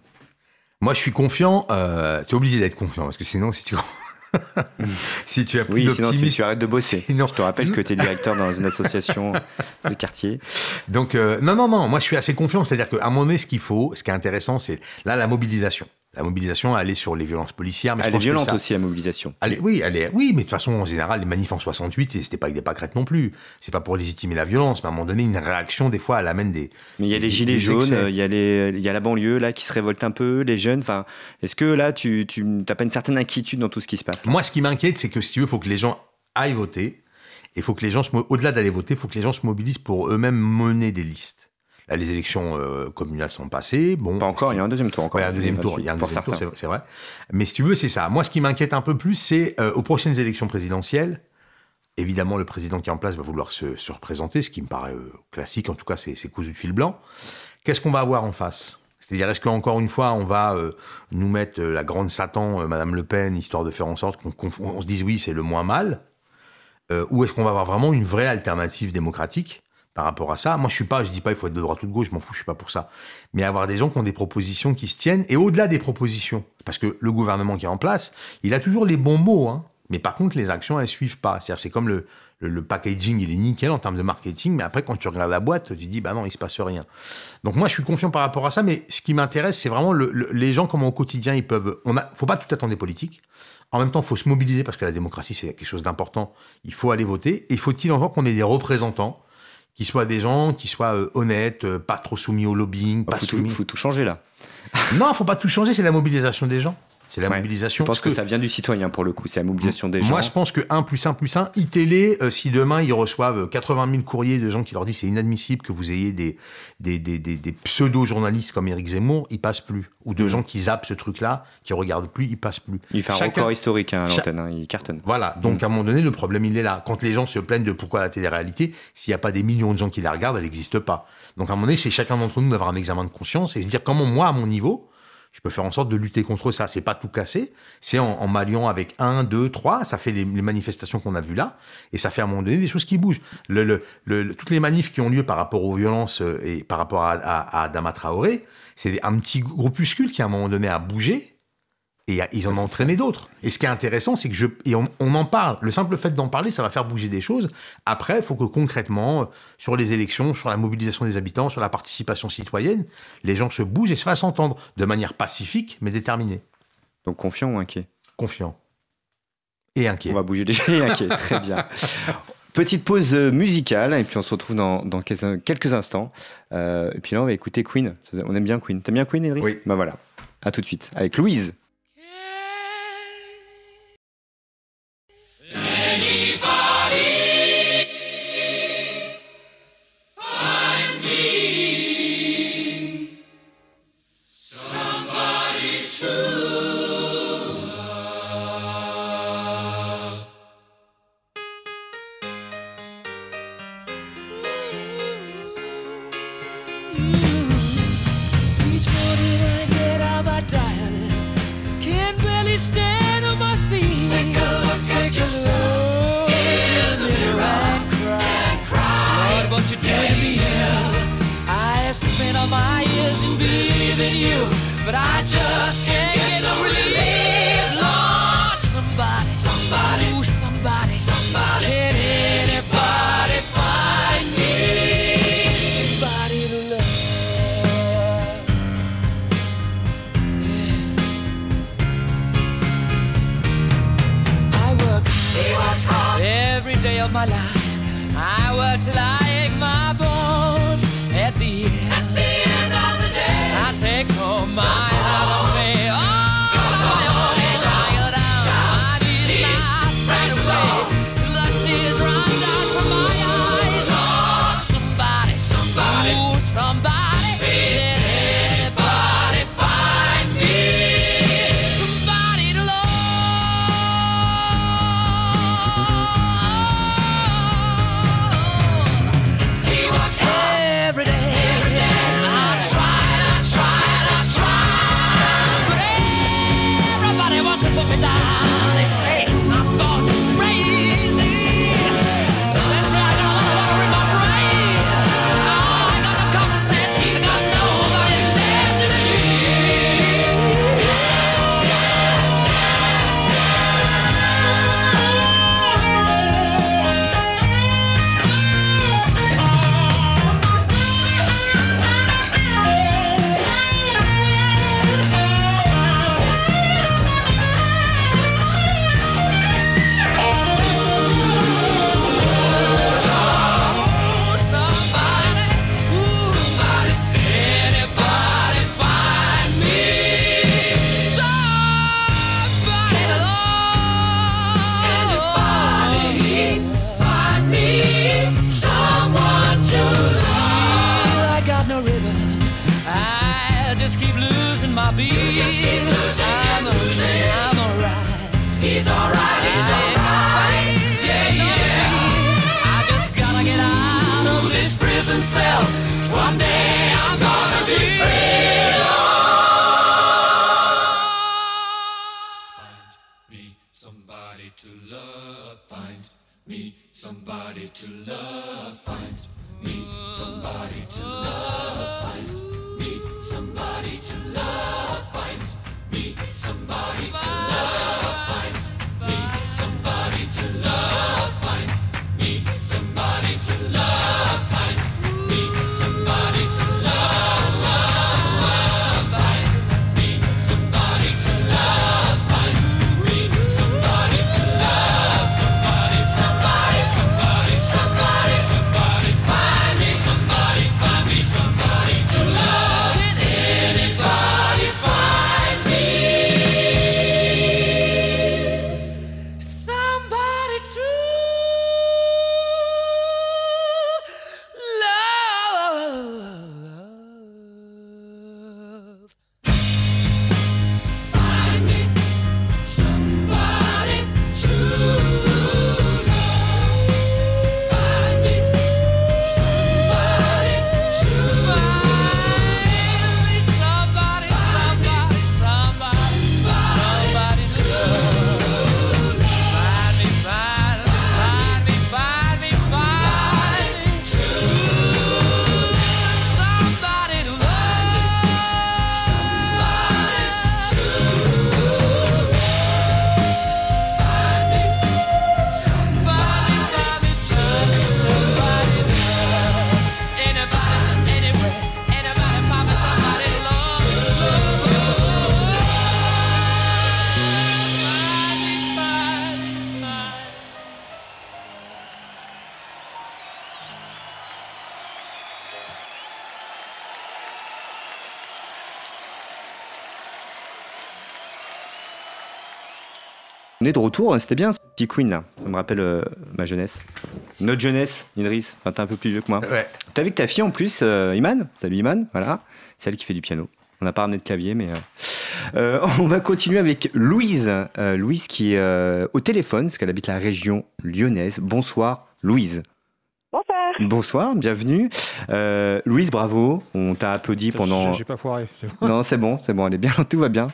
Moi, je suis confiant. tu es obligé d'être confiant, parce que sinon, si tu si tu as plus oui, sinon tu, arrêtes de bosser. Je te rappelle que tu es directeur dans une association de quartier. Donc, euh, non, non, non, moi je suis assez confiant. C'est-à-dire qu'à un moment donné, ce qu'il faut, ce qui est intéressant, c'est là la mobilisation. La mobilisation, elle est sur les violences policières. Mais je Elle est que violente ça- aussi, la mobilisation. Oui, elle est, oui, mais de toute façon, en général, les manifs en 68, et c'était pas avec des pâquerettes non plus. C'est pas pour légitimer la violence, mais à un moment donné, une réaction, des fois, elle amène des. Mais il y a les des- gilets des jaunes, il y, a les- il y a la banlieue là qui se révolte un peu, les jeunes. Enfin, est-ce que là, tu n'as pas une certaine inquiétude dans tout ce qui se passe Moi, ce qui m'inquiète, c'est que si tu veux, il faut que les gens aillent voter. Et faut que les gens, se au-delà d'aller voter, il faut que les gens se mobilisent pour eux-mêmes mener des listes. Là, les élections euh, communales sont passées. Bon, Pas encore, il y a un deuxième tour encore. Ouais, il y a un deuxième tour, il y a un pour deuxième tour, certains. c'est c'est vrai. Mais si tu veux, c'est ça. Moi, ce qui m'inquiète un peu plus, c'est euh, aux prochaines élections présidentielles, évidemment, le président qui est en place va vouloir se, se représenter, ce qui me paraît euh, classique, en tout cas, c'est cousu de fil blanc. Qu'est-ce qu'on va avoir en face? C'est-à-dire, est-ce qu'encore une fois, on va euh, nous mettre euh, la grande Satan, euh, Madame Le Pen, histoire de faire en sorte qu'on qu'on- on se dise oui, c'est le moins mal Ou est-ce qu'on va avoir vraiment une vraie alternative démocratique? Par rapport à ça Moi, je suis pas, je dis pas il faut être de droite ou de gauche, je m'en fous, je suis pas pour ça mais avoir des gens qui ont des propositions qui se tiennent, et au-delà des propositions, parce que le gouvernement qui est en place, il a toujours les bons mots, hein, mais par contre, les actions, elles suivent pas. C'est-à-dire, c'est comme le, le, packaging, il est nickel en termes de marketing, mais après, quand tu regardes la boîte, tu dis, bah non, il se passe rien. Donc moi, je suis confiant par rapport à ça, mais ce qui m'intéresse, c'est vraiment le- le- les gens, comment au quotidien, ils peuvent... On a, faut pas tout attendre des politiques. En même temps, il faut se mobiliser, parce que la démocratie, c'est quelque chose d'important. Il faut aller voter, et faut-il encore qu'on ait des représentants qui soient des gens qui soient euh, honnêtes, euh, pas trop soumis au lobbying, Il pas faut, tout- soumis. faut tout changer là. Non, faut pas tout changer, c'est la mobilisation des gens. C'est la Ouais. mobilisation. Je pense que, ça vient du citoyen pour le coup, c'est la mobilisation des gens. Moi, je pense que 1 plus 1 plus 1, iTélé, euh, si demain ils reçoivent 80 000 courriers de gens qui leur disent c'est inadmissible que vous ayez des, des, des, des, des pseudo-journalistes comme Éric Zemmour, ils passent plus. Ou de Mhm. gens qui zappent ce truc-là, qui regardent plus, ils passent plus. il fait un Chacun- record historique hein, à l'antenne, hein, il cartonne. Voilà, donc à un moment donné, le problème, il est là. Quand les gens se plaignent de pourquoi la télé-réalité, s'il n'y a pas des millions de gens qui la regardent, elle n'existe pas. Donc à un moment donné, c'est chacun d'entre nous d'avoir un examen de conscience et se dire comment moi, à mon niveau, je peux faire en sorte de lutter contre ça. C'est pas tout casser, c'est en, en m'alliant avec un, deux, trois, ça fait les, les manifestations qu'on a vues là, et ça fait à un moment donné des choses qui bougent. Le, le- le- toutes les manifs qui ont lieu par rapport aux violences euh, et par rapport à, à, à c'est un petit groupuscule qui à un moment donné a bougé, et ils en ont entraîné d'autres. Et ce qui est intéressant, c'est que je et on, on en parle. Le simple fait d'en parler, ça va faire bouger des choses. Après, il faut que concrètement, euh, sur les élections, sur la mobilisation des habitants, sur la participation citoyenne, les gens se bougent et se fassent entendre de manière pacifique, mais déterminée. Donc confiant ou inquiet? Confiant. Et inquiet. On va bouger déjà et inquiet, très bien. Petite pause euh, musicale et puis on se retrouve dans, dans quelques, instants. Euh, et puis là, on va écouter Queen. On aime bien Queen. T'aimes bien Queen, Idriss? Oui. Bah voilà. À tout de suite avec Louise. On est de retour, hein, c'était bien ce petit Queen là. Ça me rappelle euh, ma jeunesse. Notre jeunesse, Idriss. Enfin, t'es un peu plus vieux que moi. Ouais. T'as vu que ta fille en plus, euh, Iman Salut Iman, voilà. C'est elle qui fait du piano. On n'a pas ramené de clavier, mais. euh, euh, on va continuer avec Louise. Euh, Louise qui est euh, au téléphone, parce qu'elle habite la région lyonnaise. Bonsoir, Louise. Bonsoir. Bonsoir, bienvenue. Euh, Louise, bravo. On t'a applaudi pendant. J'ai pas foiré. c'est bon. Non, c'est bon, c'est bon, elle est bien, tout va bien.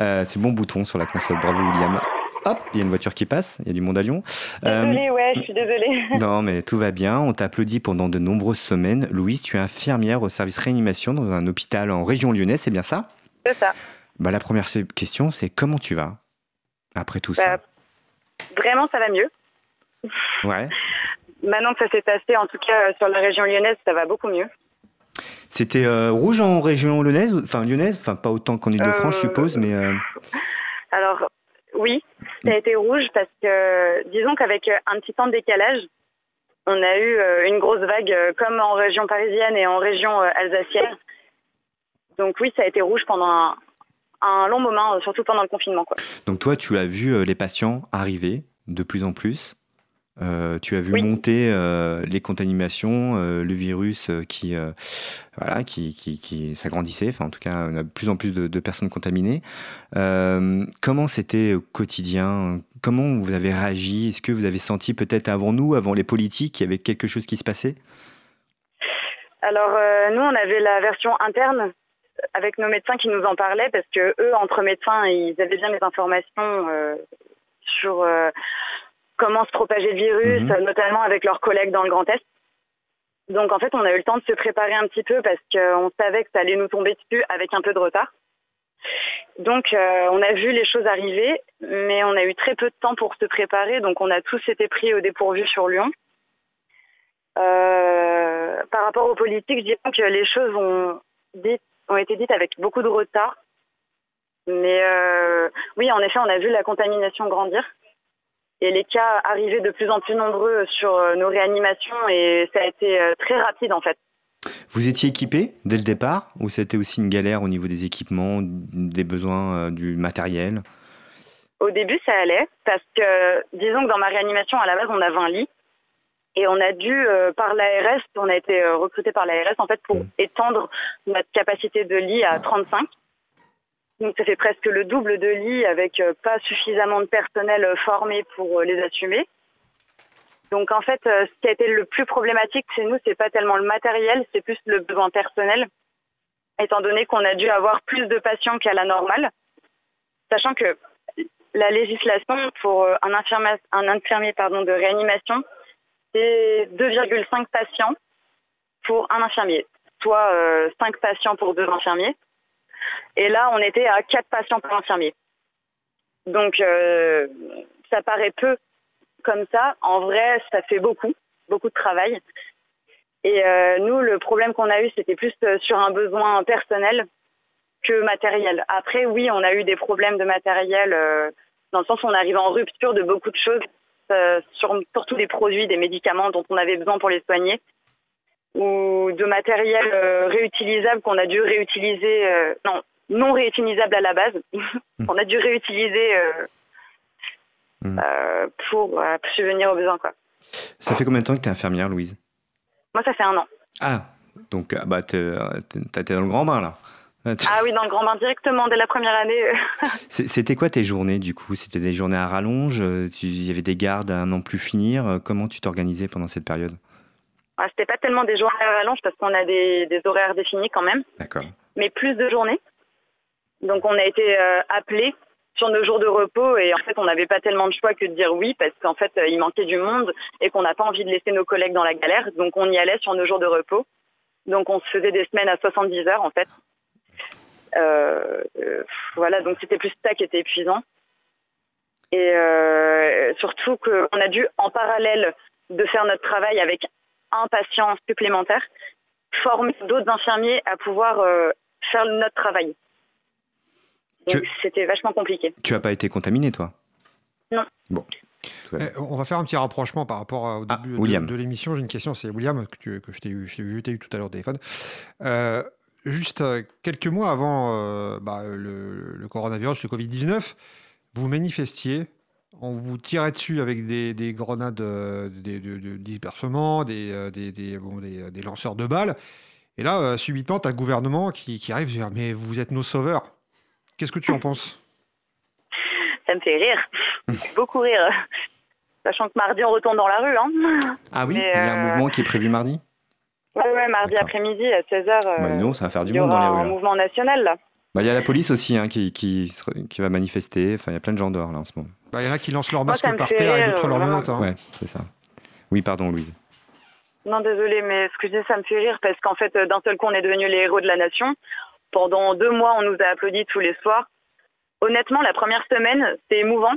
Euh, c'est bon bouton sur la console. Bravo, William. Hop, il y a une voiture qui passe, il y a du monde à Lyon. Euh, Désolée, ouais, je suis désolée. non, mais tout va bien. On t'a applaudi pendant de nombreuses semaines. Louise, tu es infirmière au service réanimation dans un hôpital en région lyonnaise, c'est bien ça? C'est ça. bah, La première question, c'est comment tu vas après tout ça? Bah, Vraiment, ça va mieux. Ouais. Maintenant que ça s'est passé, en tout cas euh, sur la région lyonnaise, ça va beaucoup mieux. C'était euh, rouge en région lyonnaise, enfin lyonnaise, enfin pas autant qu'en Ile-de-France, je Euh, suppose, mais euh, Alors, oui, ça a été rouge parce que, disons qu'avec euh, un petit temps de décalage, on a eu euh, une grosse vague euh, comme en région parisienne et en région alsacienne. Donc oui, ça a été rouge pendant un, long moment, surtout pendant le confinement. Quoi. donc toi, tu as vu les patients arriver de plus en plus. Euh, tu as vu Oui. monter euh, les contaminations, euh, le virus qui, voilà, qui, qui, qui s'agrandissait. Enfin, en tout cas, on a de plus en plus de, de personnes contaminées. Comment c'était au quotidien? Comment vous avez réagi? Est-ce que vous avez senti peut-être avant nous, avant les politiques, qu'il y avait quelque chose qui se passait? Alors nous, on avait la version interne avec nos médecins qui nous en parlaient parce que eux, entre médecins, ils avaient bien les informations sur comment se propageait le virus, Mhm. notamment avec leurs collègues dans le Grand Est. Donc en fait, on a eu le temps de se préparer un petit peu parce qu'on savait que ça allait nous tomber dessus avec un peu de retard. Donc euh, on a vu les choses arriver, mais on a eu très peu de temps pour se préparer, donc on a tous été pris au dépourvu sur Lyon. Euh, par rapport aux politiques, je dirais que les choses ont, ont été dites avec beaucoup de retard. Mais euh, oui, en effet, on a vu la contamination grandir et les cas arriver de plus en plus nombreux sur euh, nos réanimations et ça a été euh, très rapide en fait. Vous étiez équipé dès le départ ou c'était aussi une galère au niveau des équipements, des besoins, euh, du matériel? Au début, ça allait parce que, disons que dans ma réanimation, à la base, on a 20 lits. Et on a dû, par l'ARS, on a été recruté par l'ARS en fait pour Mm. étendre notre capacité de lit à 35. Donc ça fait presque le double de lits avec euh, pas suffisamment de personnel euh, formé pour euh, les assumer. Donc en fait, ce qui a été le plus problématique chez nous, c'est pas tellement le matériel, c'est plus le besoin personnel, étant donné qu'on a dû avoir plus de patients qu'à la normale, sachant que la législation pour un infirmier, un infirmier pardon, de réanimation, c'est 2,5 patients pour un infirmier, soit 5 euh, patients pour deux infirmiers. Et là, on était à 4 patients pour infirmier. Donc, ça paraît peu comme ça, en vrai, ça fait beaucoup, beaucoup de travail. Et euh, nous, le problème qu'on a eu, c'était plus euh, sur un besoin personnel que matériel. Après, oui, on a eu des problèmes de matériel euh, dans le sens où on arrive en rupture de beaucoup de choses, sur, surtout des produits, des médicaments dont on avait besoin pour les soigner, ou de matériel réutilisable qu'on a dû réutiliser, non, non réutilisable à la base, on a dû réutiliser Mm. Euh, pour euh, subvenir aux besoins. Quoi. Ça fait combien de temps que tu es infirmière, Louise? Moi, ça fait un an. Ah, donc ah, bah, tu été dans le grand bain là ah oui, dans le grand bain directement dès la première année. C'était quoi tes journées du coup? C'était des journées à rallonge Il y avait des gardes à non plus finir Comment tu t'organisais pendant cette période? Ah, C'était pas tellement des journées à rallonge parce qu'on a des, horaires définis quand même. D'accord. Mais plus de journées. Donc on a été euh, appelés sur nos jours de repos et en fait on n'avait pas tellement de choix que de dire oui parce qu'en fait euh, il manquait du monde et qu'on n'a pas envie de laisser nos collègues dans la galère donc on y allait sur nos jours de repos donc on se faisait des semaines à 70 heures en fait euh, euh, voilà donc c'était plus ça qui était épuisant et surtout qu'on a dû en parallèle de faire notre travail avec un patient supplémentaire former d'autres infirmiers à pouvoir faire notre travail c'était vachement compliqué. Tu n'as pas été contaminé, toi? Non. Bon. Eh, on va faire un petit rapprochement par rapport au ah, début de, l'émission. J'ai une question, c'est William, que, que je t'ai eu, eu, tout à l'heure au téléphone. Euh, juste euh, quelques mois avant euh, bah, le, coronavirus, le Covid-19, vous manifestiez, on vous tirait dessus avec des, grenades de, dispersement, des, des, lanceurs de balles. Et là, subitement, tu as le gouvernement qui, qui arrive et dit Mais vous êtes nos sauveurs. Qu'est-ce que tu en penses? Ça me fait rire, beaucoup rire. Sachant que mardi, on retourne dans la rue. Hein. Ah oui, il y a un euh, mouvement qui est prévu mardi? Oui, ouais, mardi après-midi à 16h. Bah, non, ça va faire du monde dans les rues. un mouvement national, là. Bah, il y a la police aussi hein, qui, qui, qui, va manifester. Enfin, il y a plein de gens dehors là en ce moment. Bah, il y en a qui lancent leur masque par terre et d'autres leur menottes. Hein. Ouais, c'est ça. Oui, pardon, Louise. Non, désolé, mais ce que je dis, ça me fait rire parce qu'en fait, d'un seul coup, on est devenus les héros de la nation. Pendant deux mois, on nous a applaudi tous les soirs. Honnêtement, la première semaine, c'est émouvant.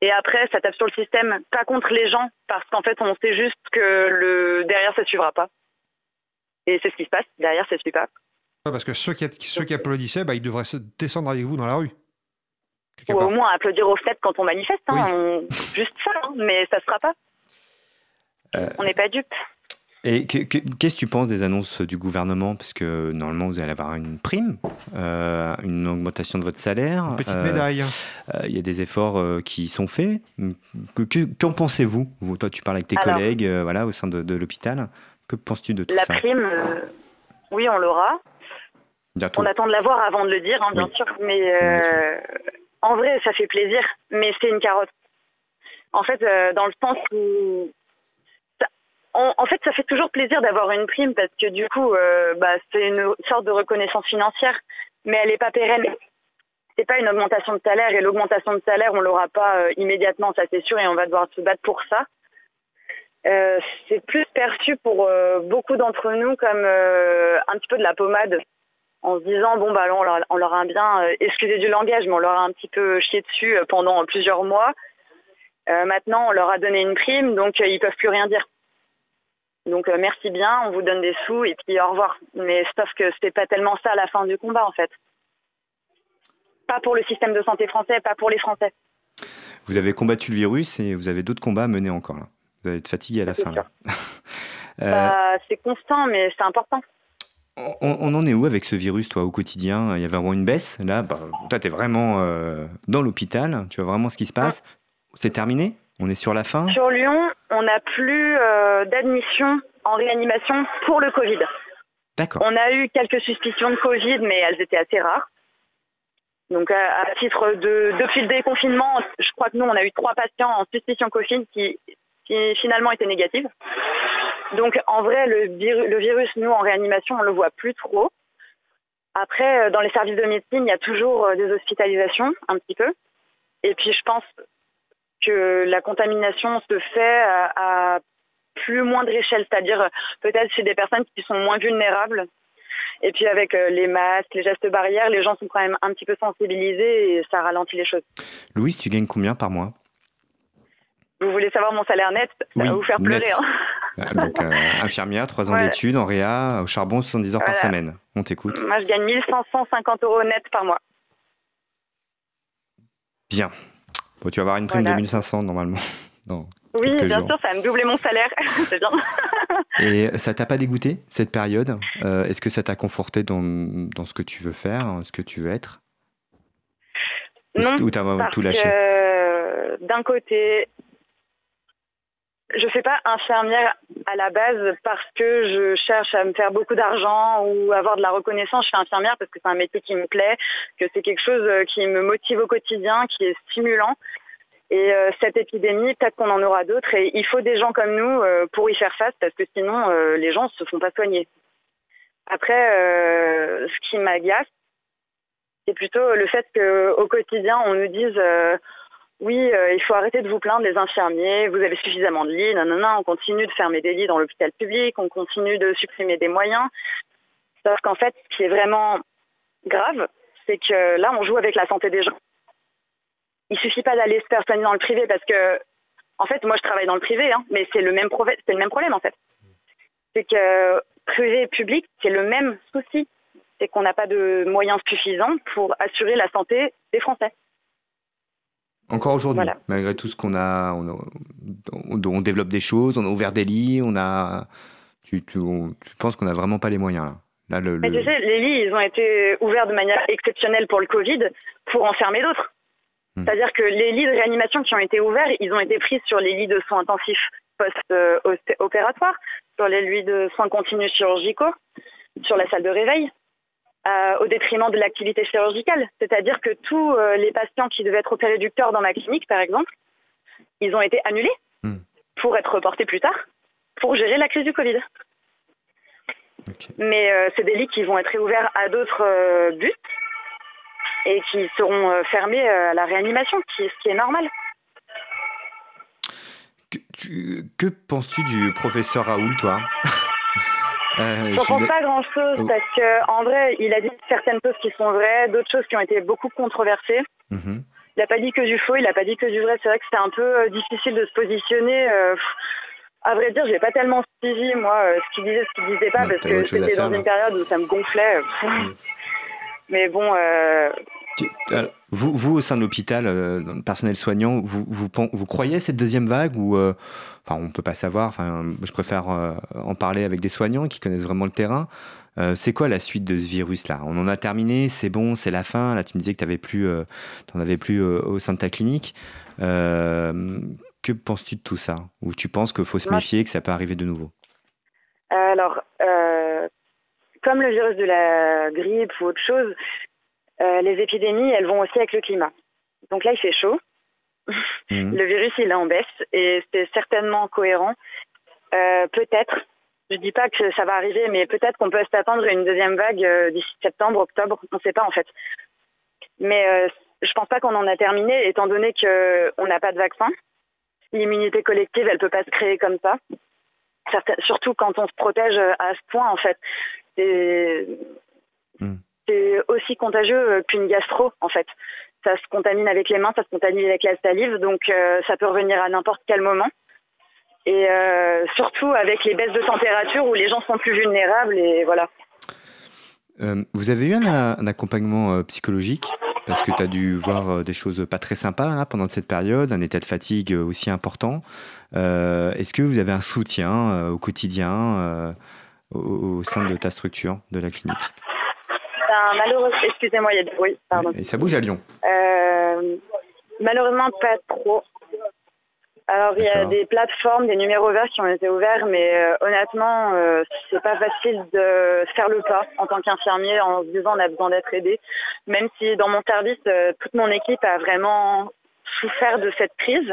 Et après, ça tape sur le système, pas contre les gens, parce qu'en fait, on sait juste que le derrière, ça ne suivra pas. Et c'est ce qui se passe. Derrière, ça ne suit pas. Parce que ceux qui, ceux qui applaudissaient, bah, ils devraient descendre avec vous dans la rue. Ou au moins applaudir au fait quand on manifeste. Hein, juste ça, hein, mais ça ne sera pas. Euh, on n'est pas dupes. Et qu'est-ce que tu penses des annonces du gouvernement? Parce que normalement, vous allez avoir une prime, euh, une augmentation de votre salaire. Une petite médaille. Euh, il y a des efforts euh, qui sont faits. Qu'en pensez-vous? Vous, Toi, tu parles avec tes collègues voilà, au sein de, l'hôpital. Que penses-tu de tout ça? La prime, oui, on l'aura. On attend de l'avoir avant de le dire, hein, bien sûr. Mais en vrai, ça fait plaisir. Mais c'est une carotte. En fait, dans le sens où en, fait, ça fait toujours plaisir d'avoir une prime parce que du coup, euh, bah, c'est une sorte de reconnaissance financière, mais elle n'est pas pérenne. C'est pas une augmentation de salaire et l'augmentation de salaire, on l'aura pas euh, immédiatement, ça c'est sûr, et on va devoir se battre pour ça. Euh, c'est plus perçu pour beaucoup d'entre nous comme un petit peu de la pommade, en se disant bon bah on leur, on leur a bien, excusez du langage, mais on leur a un petit peu chié dessus pendant plusieurs mois. maintenant, on leur a donné une prime, donc ils peuvent plus rien dire. Donc euh, merci bien, on vous donne des sous et puis au revoir. Mais sauf que c'était pas tellement ça à la fin du combat en fait. Pas pour le système de santé français, pas pour les Français. Vous avez combattu le virus et vous avez d'autres combats à mener encore. Là. Vous allez être fatigué à la fin. Euh, bah, c'est constant, mais c'est important. On, en est où avec ce virus, toi, au quotidien? Il y a vraiment une baisse? Là, bah, toi, tu es vraiment euh, dans l'hôpital. Tu vois vraiment ce qui se passe? C'est terminé? On est sur la fin? Sur Lyon, on n'a plus euh, d'admission en réanimation pour le Covid. D'accord. On a eu quelques suspicions de Covid, mais elles étaient assez rares. Donc à, titre de depuis le déconfinement, je crois que nous on a eu trois patients en suspicion Covid qui qui finalement était négative. Donc en vrai, le, virus, nous, en réanimation, on ne le voit plus trop. Après, euh, dans les services de médecine, il y a toujours euh, des hospitalisations, un petit peu. Et puis je pense que la contamination se fait à, plus moindre échelle, c'est-à-dire peut-être chez des personnes qui sont moins vulnérables. Et puis avec les masques, les gestes barrières, les gens sont quand même un petit peu sensibilisés et ça ralentit les choses. Louise, tu gagnes combien par mois? Vous voulez savoir mon salaire net Ça va vous faire pleurer. Hein. Ah, donc, euh, infirmière, 3 ans d'études en réa, au charbon, 70 heures par semaine. On t'écoute. Moi, je gagne 1550 euros net par mois. Bien. Bon, tu vas avoir une prime de 1500 normalement. oui, bien sûr, ça va me doubler mon salaire. C'est bien. Et ça t'a pas dégoûté, cette période? Euh, Est-ce que ça t'a conforté dans, dans, ce que tu veux faire, ce que tu veux être? Non, ou t'as tout lâché? D'un côté, je ne fais pas infirmière à la base parce que je cherche à me faire beaucoup d'argent ou avoir de la reconnaissance. Je fais infirmière parce que c'est un métier qui me plaît, que c'est quelque chose euh, qui me motive au quotidien, qui est stimulant. Et euh, cette épidémie, peut-être qu'on en aura d'autres. Et il faut des gens comme nous euh, pour y faire face parce que sinon, les gens ne se font pas soigner. Après, ce qui m'agace, c'est plutôt le fait qu'au quotidien, on nous dise oui, euh, il faut arrêter de vous plaindre les infirmiers, vous avez suffisamment de lits, non, non, non, on continue de fermer des lits dans l'hôpital public, on continue de supprimer des moyens. Sauf qu'en fait, ce qui est vraiment grave, c'est que là, on joue avec la santé des gens. Il suffit pas d'aller se faire soigner dans le privé parce que, en fait, moi, je travaille dans le privé, hein, mais c'est le c'est le même problème en fait. C'est que privé et public, c'est le même souci, c'est qu'on n'a pas de moyens suffisants pour assurer la santé des Français. Encore aujourd'hui, malgré tout ce qu'on a, on, développe des choses, on a ouvert des lits, on a. Tu, tu, penses qu'on n'a vraiment pas les moyens là. le, tu sais, les lits, ils ont été ouverts de manière exceptionnelle pour le Covid, pour enfermer d'autres. Hmm. C'est-à-dire que les lits de réanimation qui ont été ouverts, ils ont été pris sur les lits de soins intensifs post-opératoires, sur les lits de soins continus chirurgicaux, sur la salle de réveil. Euh, au détriment de l'activité chirurgicale. C'est-à-dire que tous euh, les patients qui devaient être opérés du cœur dans ma clinique, par exemple, ils ont été annulés hmm. pour être reportés plus tard pour gérer la crise du Covid. Mais euh, c'est des lits qui vont être réouverts à d'autres buts et qui seront fermés à la réanimation, ce qui est normal. Que, que penses-tu du professeur Raoul, toi? Euh, je pense pas grand-chose oh. parce qu'en vrai, il a dit certaines choses qui sont vraies, d'autres choses qui ont été beaucoup controversées. Mhm. Il n'a pas dit que du faux, il n'a pas dit que du vrai. C'est vrai que c'était un peu euh, difficile de se positionner. Euh, à vrai dire, je n'ai pas tellement suivi, moi, ce qu'il disait, ce qu'il disait pas, parce que c'était dans une période où ça me gonflait. Mm. Mais bon, vous, vous, au sein de l'hôpital, euh, personnel soignant, vous, vous, vous, croyez cette deuxième vague ou euh, enfin, on ne peut pas savoir. Enfin, je préfère euh, en parler avec des soignants qui connaissent vraiment le terrain. c'est quoi la suite de ce virus-là? On en a terminé, c'est bon, c'est la fin. Là, tu me disais que tu plus, en avais plus au sein de ta clinique. que penses-tu de tout ça? Ou tu penses qu'il faut se méfier, que ça peut arriver de nouveau? Alors, comme le virus de la grippe ou autre chose, euh, les épidémies, elles vont aussi avec le climat. Donc là, il fait chaud. Mhm. le virus, il est en baisse et c'est certainement cohérent. Euh, peut-être, je ne dis pas que ça va arriver, mais peut-être qu'on peut s'attendre à une deuxième vague euh, d'ici septembre, octobre, on ne sait pas en fait. Mais je ne pense pas qu'on en a terminé, étant donné qu'on n'a pas de vaccin. L'immunité collective, elle ne peut pas se créer comme ça. surtout quand on se protège à ce point, en fait. Hmm c'est aussi contagieux euh, qu'une gastro, en fait. Ça se contamine avec les mains, ça se contamine avec la salive, donc euh, ça peut revenir à n'importe quel moment. Et euh, surtout avec les baisses de température où les gens sont plus vulnérables, et voilà. vous avez eu un, accompagnement psychologique? Parce que tu as dû voir des choses pas très sympas hein, pendant cette période, un état de fatigue aussi important. Est-ce que vous avez un soutien au quotidien au, sein de ta structure, de la clinique? Malheureusement, excusez-moi, il y a du bruit, pardon. Et ça bouge à Lyon euh, Malheureusement, pas trop. Alors, il y a des plateformes, des numéros verts qui ont été ouverts, mais euh, honnêtement, euh, c'est pas facile de faire le pas en tant qu'infirmier en se disant on a besoin d'être aidé. Même si dans mon service, toute mon équipe a vraiment souffert de cette crise.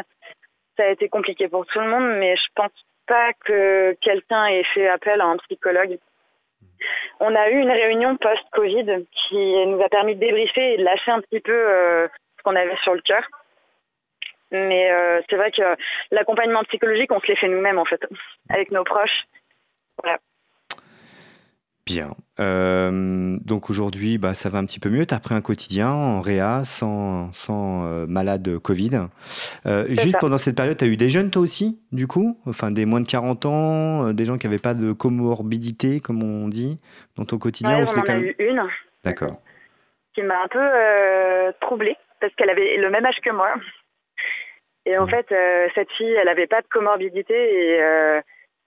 ça a été compliqué pour tout le monde, mais je pense pas que quelqu'un ait fait appel à un psychologue. On a eu une réunion post-Covid qui nous a permis de débriefer et de lâcher un petit peu euh, ce qu'on avait sur le cœur. Mais euh, c'est vrai que l'accompagnement psychologique, on se l'est fait nous-mêmes en fait, avec nos proches. Voilà. Bien. Euh, donc aujourd'hui, bah, ça va un petit peu mieux. Tu as pris un quotidien en réa, sans, sans euh, malade Covid. Euh, juste pendant cette période, tu as eu des jeunes toi aussi, du coup? Enfin, des moins de 40 ans, des gens qui n'avaient pas de comorbidité, comme on dit, dans ton quotidien ouais, en a eu une. D'accord. Qui m'a un peu troublée, parce qu'elle avait le même âge que moi. Et en mmh. fait, cette fille, elle n'avait pas de comorbidité et,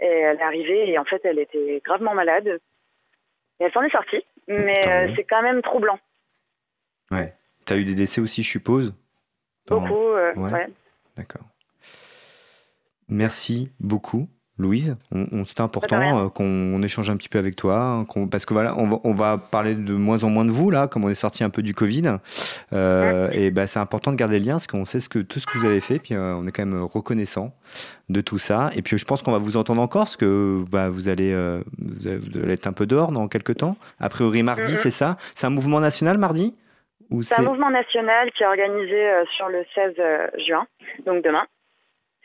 et elle est arrivée et en fait, elle était gravement malade et elle s'en est sortie, mais euh, c'est quand même troublant. Ouais. Tu as eu des décès aussi, je suppose? Beaucoup, euh, ouais. D'accord. Merci beaucoup. Louise, on, c'est important euh, qu'on échange un petit peu avec toi, hein, parce que voilà, on va, parler de moins en moins de vous là, comme on est sorti un peu du Covid, euh, et bah, c'est important de garder le lien, parce qu'on sait ce que, tout ce que vous avez fait, puis euh, on est quand même reconnaissant de tout ça. Et puis je pense qu'on va vous entendre encore, parce que bah, vous, allez, vous, allez, être un peu dehors dans quelques temps. A priori mardi, c'est ça? C'est un mouvement national mardi? C'est un mouvement national qui est organisé sur le 16 juin, donc demain.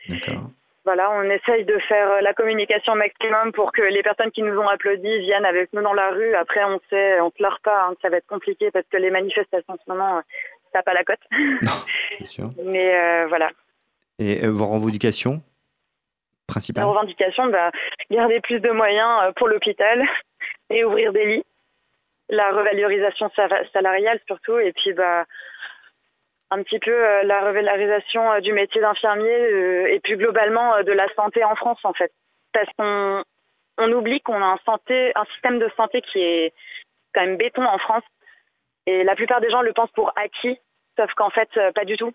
D'accord voilà, on essaye de faire euh, la communication maximum pour que les personnes qui nous ont applaudi viennent avec nous dans la rue. Après, on sait, on pleure pas, hein, que ça va être compliqué parce que les manifestations en ce moment, ça euh, pas la cote. Non, bien sûr. Mais euh, voilà. Et vos revendications principales? Les revendications, bah, garder plus de moyens pour l'hôpital et ouvrir des lits. La revalorisation salariale surtout, et puis bah, un petit peu euh, la revalorisation euh, du métier d'infirmier euh, et plus globalement de la santé en France en fait. Parce qu'on on oublie qu'on a un, santé, un système de santé qui est quand même béton en France. Et la plupart des gens le pensent pour acquis, sauf qu'en fait, pas du tout.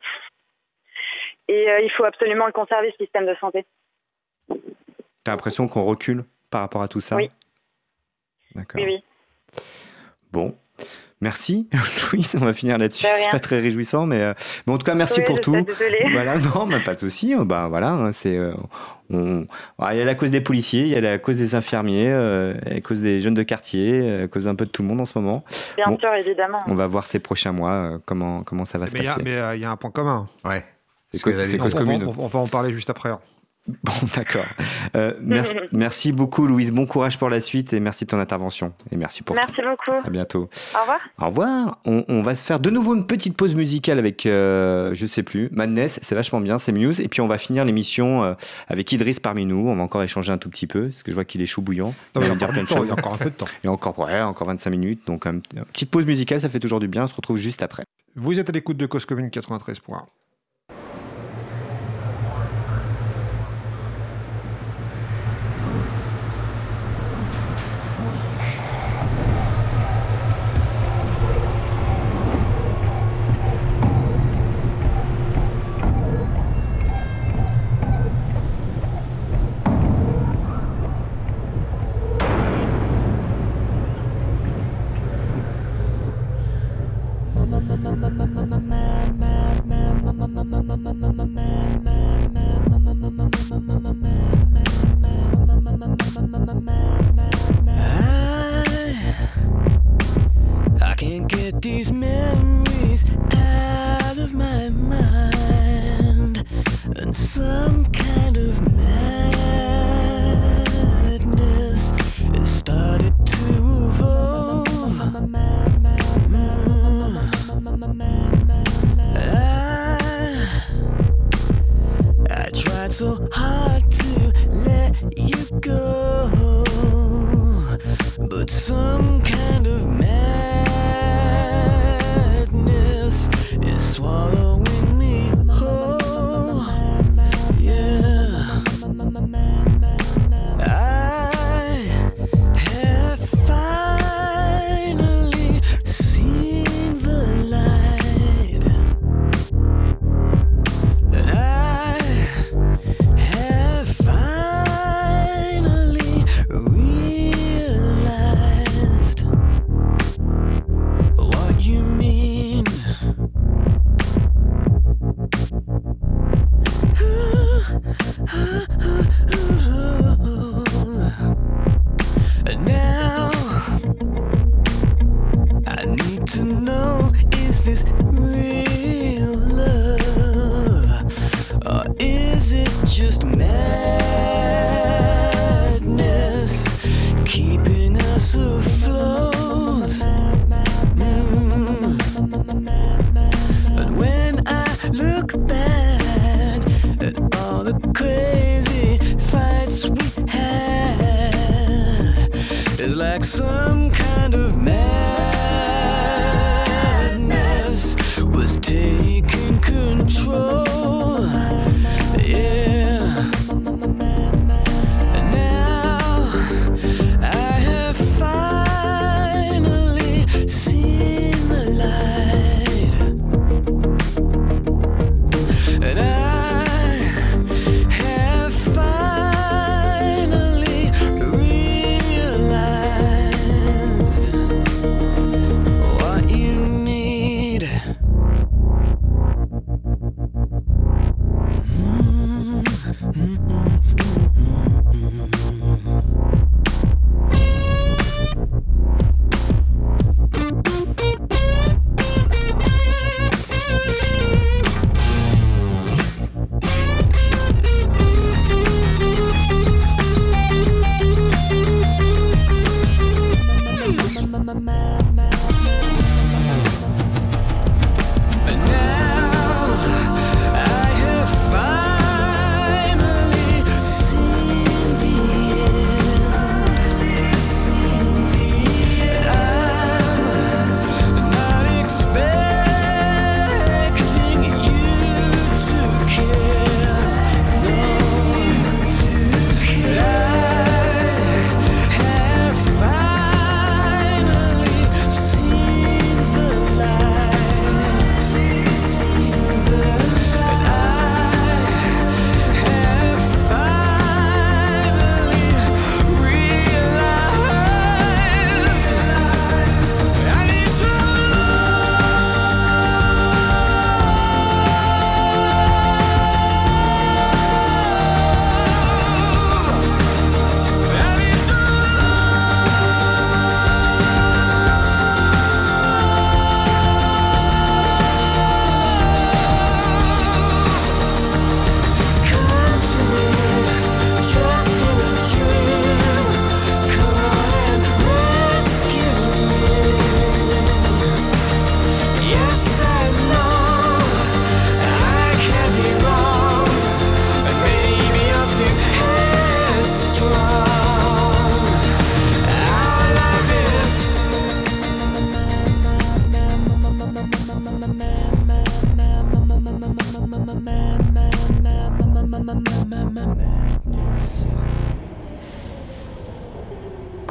Et il faut absolument le conserver, ce système de santé. T'as l'impression qu'on recule par rapport à tout ça? Oui. D'accord. Oui, oui. Bon, Merci, Louise. On va finir là-dessus. C'est pas très réjouissant, mais, euh, mais, en tout cas, merci pour tout. Voilà, non, mais pas de souci. Ben voilà, hein, c'est. Euh, on... il y a la cause des policiers, il y a la cause des infirmiers, euh, la cause des jeunes de quartier, la cause un peu de tout le monde en ce moment. Bien sûr, évidemment. On va voir ces prochains mois comment, comment ça va se passer. mais il y a un point commun. Ouais. C'est cause, commune. On, va en parler juste après. Bon, d'accord. Euh, merci, beaucoup, Louise. Bon courage pour la suite et merci de ton intervention. Et merci pour Merci beaucoup. À bientôt. Au revoir. Au revoir. On, va se faire de nouveau une petite pause musicale avec, euh, je sais plus, Madness. C'est vachement bien, c'est Muse. Et puis on va finir l'émission euh, avec Idriss parmi nous. On va encore échanger un tout petit peu parce que je vois qu'il est chaud bouillant. il, y a encore un peu de temps. Et encore, ouais, encore 25 minutes. Donc, une petite pause musicale, ça fait toujours du bien. On se retrouve juste après. Vous êtes à l'écoute de Cause Commune 93.